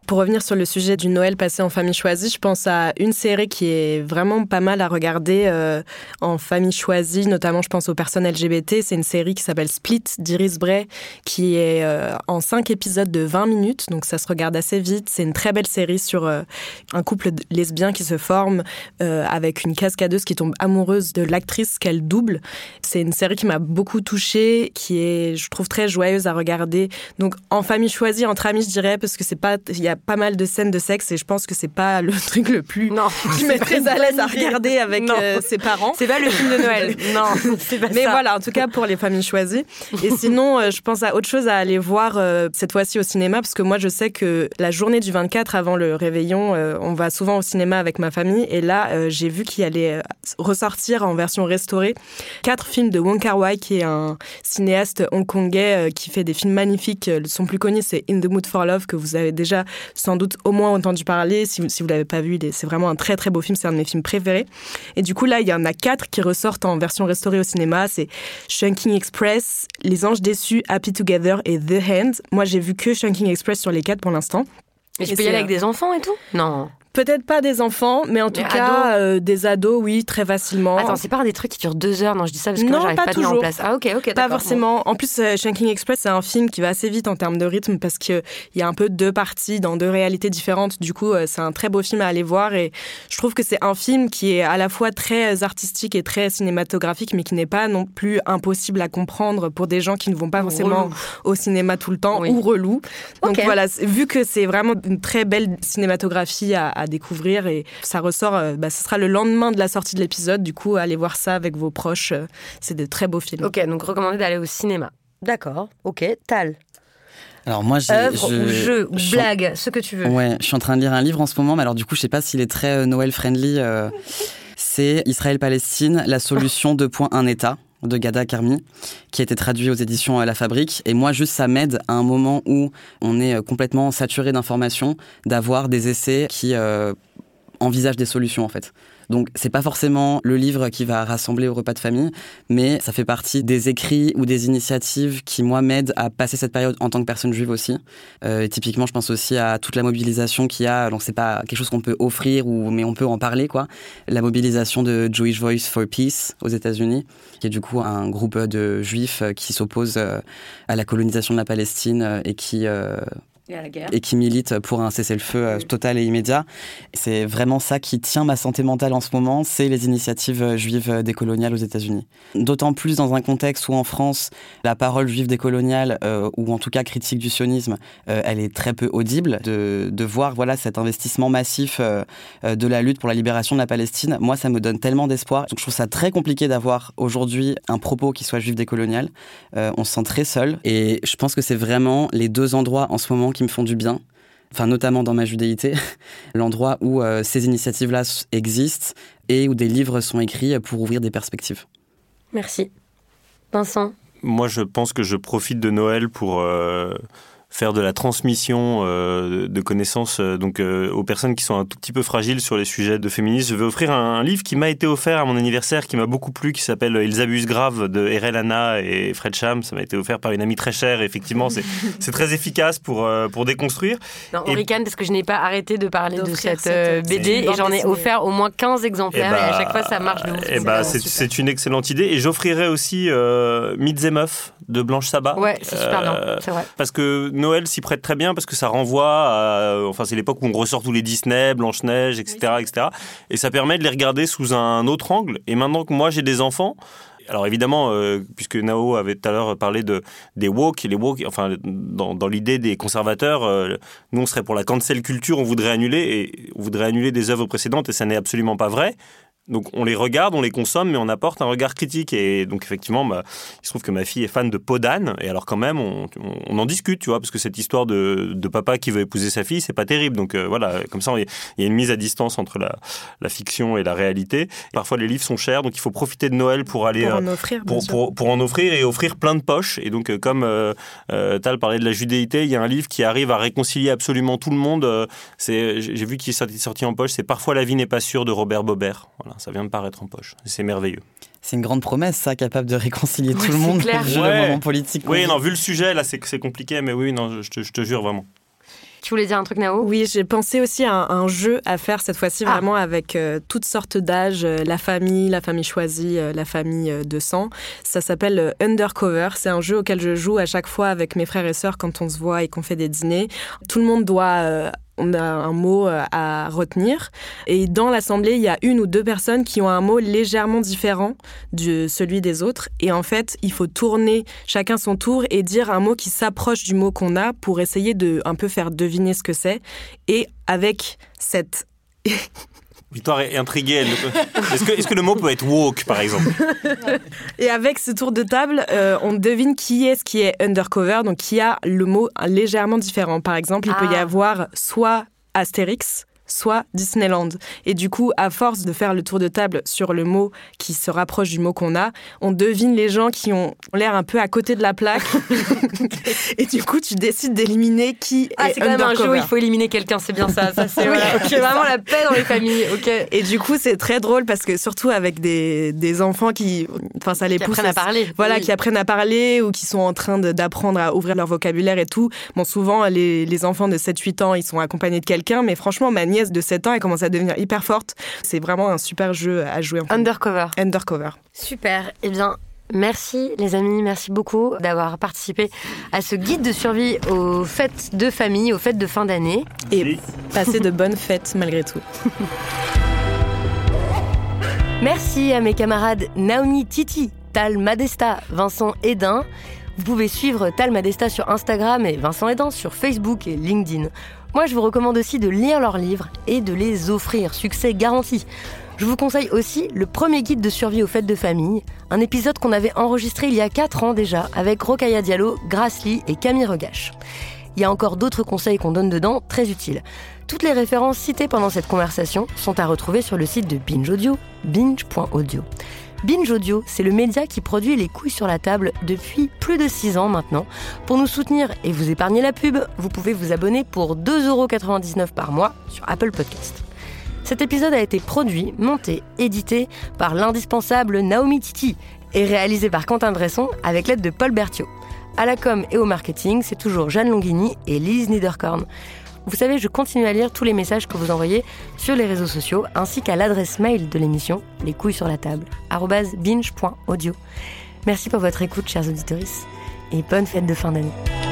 S6: Pour revenir sur le sujet du Noël passé en famille choisie, je pense à une série qui est vraiment pas mal à regarder euh, en famille choisie, notamment je pense aux personnes LGBT. C'est une série qui s'appelle Split d'Iris Bray, qui est euh, en cinq épisodes de 20 minutes, donc ça se regarde assez vite. C'est une très belle série sur euh, un couple lesbien qui se forme avec une cascadeuse qui tombe amoureuse de l'actrice qu'elle double. C'est une série qui m'a beaucoup touchée, qui est, je trouve, très joyeuse à regarder. Donc en famille choisie, entre amis, je dirais, parce que c'est pas, il y a
S1: pas mal de scènes de sexe et je pense que c'est pas le truc le plus non, qui met très à l'aise à regarder avec euh, ses parents.
S2: C'est pas le film de Noël. non,
S1: c'est pas Mais voilà, en tout cas pour les familles choisies. Et sinon, euh, je pense à autre chose à aller voir euh, cette fois-ci au cinéma parce que moi je sais que la journée du 24 avant le réveillon, on va souvent au cinéma avec ma famille et là j'ai vu qu'il allait ressortir en version restaurée quatre films de Wong Kar-wai qui est un cinéaste hongkongais qui fait des films magnifiques. Son plus connu c'est In the Mood for Love que vous avez déjà sans doute au moins entendu parler. Si vous, si vous l'avez pas vu, c'est vraiment un très très beau film. C'est un de mes films préférés. Et du coup, là, il y en a quatre qui ressortent en version restaurée au cinéma. C'est Shunking Express, Les Anges Déçus, Happy Together et The Hand. Moi, j'ai vu que Shunking Express sur les quatre pour l'instant.
S2: Mais tu peux y aller avec des enfants et tout? Non.
S1: Peut-être pas des enfants, mais en tout cas euh, des ados, oui, très facilement.
S2: Attends, c'est pas des trucs qui durent deux heures? Non, je dis ça parce que non, j'arrive pas, pas toujours. en place. Ah ok, ok.
S1: Pas forcément. En plus, euh, Shanking Express, c'est un film qui va assez vite en termes de rythme parce qu'il y a un peu deux parties dans deux réalités différentes. Du coup, euh, c'est un très beau film à aller voir et je trouve que c'est un film qui est à la fois très artistique et très cinématographique, mais qui n'est pas non plus impossible à comprendre pour des gens qui ne vont pas forcément au cinéma tout le temps ou relou. Donc voilà, vu que c'est vraiment une très belle cinématographie à à découvrir et ça ressort, euh, bah, ce sera le lendemain de la sortie de l'épisode. Du coup, allez voir ça avec vos proches. Euh, c'est de très beaux films.
S2: Ok, donc recommandé d'aller au cinéma. D'accord, ok. Tal.
S3: Alors moi, j'ai,
S2: Œuvre ou jeu ou blague, ce que tu veux.
S3: Ouais, je suis en train de lire un livre en ce moment, mais alors du coup, je sais pas s'il est très euh, Noël friendly. c'est Israël-Palestine, la solution de point un État de Gada Karmi, qui a été traduit aux éditions La Fabrique. Et moi, juste, ça m'aide à un moment où on est complètement saturé d'informations, d'avoir des essais qui euh, envisagent des solutions, en fait. Donc c'est pas forcément le livre qui va rassembler au repas de famille, mais ça fait partie des écrits ou des initiatives qui moi m'aident à passer cette période en tant que personne juive aussi. Euh, typiquement, je pense aussi à toute la mobilisation qu'il y a. Donc c'est pas quelque chose qu'on peut offrir ou mais on peut en parler quoi. La mobilisation de Jewish Voice for Peace aux États-Unis, qui est du coup un groupe de juifs qui s'oppose euh, à la colonisation de la Palestine euh, et qui et, qui milite pour un cessez-le-feu euh, total et immédiat. C'est vraiment ça qui tient ma santé mentale en ce moment, c'est les initiatives euh, juives euh, décoloniales aux États-Unis. D'autant plus dans un contexte où en France, la parole juive décoloniale, ou en tout cas critique du sionisme, elle est très peu audible. De, de voir voilà cet investissement massif de la lutte pour la libération de la Palestine, moi ça me donne tellement d'espoir. Donc je trouve ça très compliqué d'avoir aujourd'hui un propos qui soit juif décolonial. on se sent très seul et je pense que c'est vraiment les deux endroits en ce moment qui me font du bien, enfin notamment dans ma judéité, l'endroit où euh, ces initiatives-là existent et où des livres sont écrits pour ouvrir des perspectives.
S2: Merci. Vincent?
S4: Moi, je pense que je profite de Noël pour euh, faire de la transmission euh, de connaissances euh, donc euh, aux personnes qui sont un tout petit peu fragiles sur les sujets de féminisme. Je vais offrir un, livre qui m'a été offert à mon anniversaire, qui m'a beaucoup plu, qui s'appelle Ils abusent grave de Erel Anna et Fred Cham. Ça m'a été offert par une amie très chère. Et effectivement, c'est très efficace pour pour déconstruire.
S2: Non, on ricane parce que je n'ai pas arrêté de parler de cette, BD et j'en ai offert au moins 15 exemplaires et, à bah, chaque fois ça marche de
S4: ouf. Et bah, c'est une excellente idée. Et j'offrirai aussi euh, Mythes et Meufs de Blanche Sabat.
S2: Ouais, c'est super bien, c'est vrai.
S4: Parce que Noël s'y prête très bien parce que ça renvoie à. Enfin, c'est l'époque où on ressort tous les Disney, Blanche-Neige, etc., etc. Et ça permet de les regarder sous un autre angle. Et maintenant que moi j'ai des enfants, alors évidemment, euh, puisque Nao avait tout à l'heure parlé de des woke, les woke, enfin dans, dans l'idée des conservateurs, euh, nous on serait pour la cancel culture, on voudrait annuler et on voudrait annuler des œuvres précédentes et ça n'est absolument pas vrai. Donc on les regarde, on les consomme, mais on apporte un regard critique. Et donc effectivement, bah, il se trouve que ma fille est fan de Podane. Et alors quand même, on, en discute, tu vois, parce que cette histoire de, papa qui veut épouser sa fille, c'est pas terrible. Donc euh, voilà, comme ça, il y a une mise à distance entre la, fiction et la réalité. Parfois, les livres sont chers, donc il faut profiter de Noël pour aller
S1: pour en euh, offrir,
S4: pour, en offrir et offrir plein de poches. Et donc euh, comme Tal parlait de la judéité, il y a un livre qui arrive à réconcilier absolument tout le monde. c'est j'ai vu qu'il est sorti en poche. C'est parfois la vie n'est pas sûre de Robert Bobert. Voilà ça vient de paraître en poche. C'est merveilleux.
S3: C'est une grande promesse, ça, capable de réconcilier tout le monde
S2: clair.
S3: le moment politique.
S4: Oui, non, vu le sujet, là, c'est compliqué, mais oui, non, je te, je te jure vraiment.
S2: Tu voulais dire un truc, Nao?
S1: Oui, j'ai pensé aussi à un, jeu à faire cette fois-ci, ah. vraiment avec euh, toutes sortes d'âges, euh, la famille, la famille choisie, euh, la famille de sang. Ça s'appelle Undercover. C'est un jeu auquel je joue à chaque fois avec mes frères et sœurs quand on se voit et qu'on fait des dîners. Tout le monde doit on a un mot euh, à retenir. Et dans l'assemblée, il y a une ou deux personnes qui ont un mot légèrement différent de celui des autres. Et en fait, il faut tourner chacun son tour et dire un mot qui s'approche du mot qu'on a pour essayer de un peu faire deviner ce que c'est. Et avec cette
S4: Victoire est intriguée. Est-ce que, est que, le mot peut être woke, par exemple?
S1: Et avec ce tour de table, euh, on devine qui est ce qui est undercover, donc qui a le mot légèrement différent. Par exemple, il peut y ah. avoir soit Astérix, soit Disneyland. Et du coup, à force de faire le tour de table sur le mot qui se rapproche du mot qu'on a, on devine les gens qui ont l'air un peu à côté de la plaque. et du coup, tu décides d'éliminer qui
S2: ah, c'est quand même un jeu où il faut éliminer quelqu'un, c'est bien ça. ça c'est vraiment la paix dans les familles.
S1: Et du coup, c'est très drôle parce que surtout avec des, des enfants qui, enfin, ça les
S2: qui
S1: pousse
S2: apprennent à parler.
S1: Voilà, qui apprennent à parler ou qui sont en train d'apprendre à ouvrir leur vocabulaire et tout. Bon, souvent, les, les enfants de 7-8 ans, ils sont accompagnés de quelqu'un, mais franchement, de 7 ans, elle commence à devenir hyper forte. C'est vraiment un super jeu à jouer. En
S2: Undercover.
S1: Undercover.
S2: Super. Eh bien, Merci les amis, merci beaucoup d'avoir participé à ce guide de survie aux fêtes de famille, aux fêtes de fin d'année.
S1: Et passer de bonnes fêtes malgré tout.
S2: merci à mes camarades Naomi Titi, Tal Madesta, Vincent Edin. Vous pouvez suivre Tal Madesta sur Instagram et Vincent Edin sur Facebook et LinkedIn. Moi, je vous recommande aussi de lire leurs livres et de les offrir, succès garanti. Je vous conseille aussi le premier guide de survie aux fêtes de famille, un épisode qu'on avait enregistré il y a 4 ans déjà avec Rokaya Diallo, Grace et Camille Regache. Il y a encore d'autres conseils qu'on donne dedans, très utiles. Toutes les références citées pendant cette conversation sont à retrouver sur le site de Binge Audio, binge.audio. Binge Audio, c'est le média qui produit les couilles sur la table depuis plus de 6 ans maintenant. Pour nous soutenir et vous épargner la pub, vous pouvez vous abonner pour 2,99€ par mois sur Apple Podcast. Cet épisode a été produit, monté, édité par l'indispensable Naomi Titi et réalisé par Quentin Bresson avec l'aide de Paul Berthiaud. À la com et au marketing, c'est toujours Jeanne Longini et Lise Niederkorn. Vous savez, je continue à lire tous les messages que vous envoyez sur les réseaux sociaux ainsi qu'à l'adresse mail de l'émission, les couilles sur la table, binge.audio. Merci pour votre écoute, chers auditeurs, et bonne fête de fin d'année.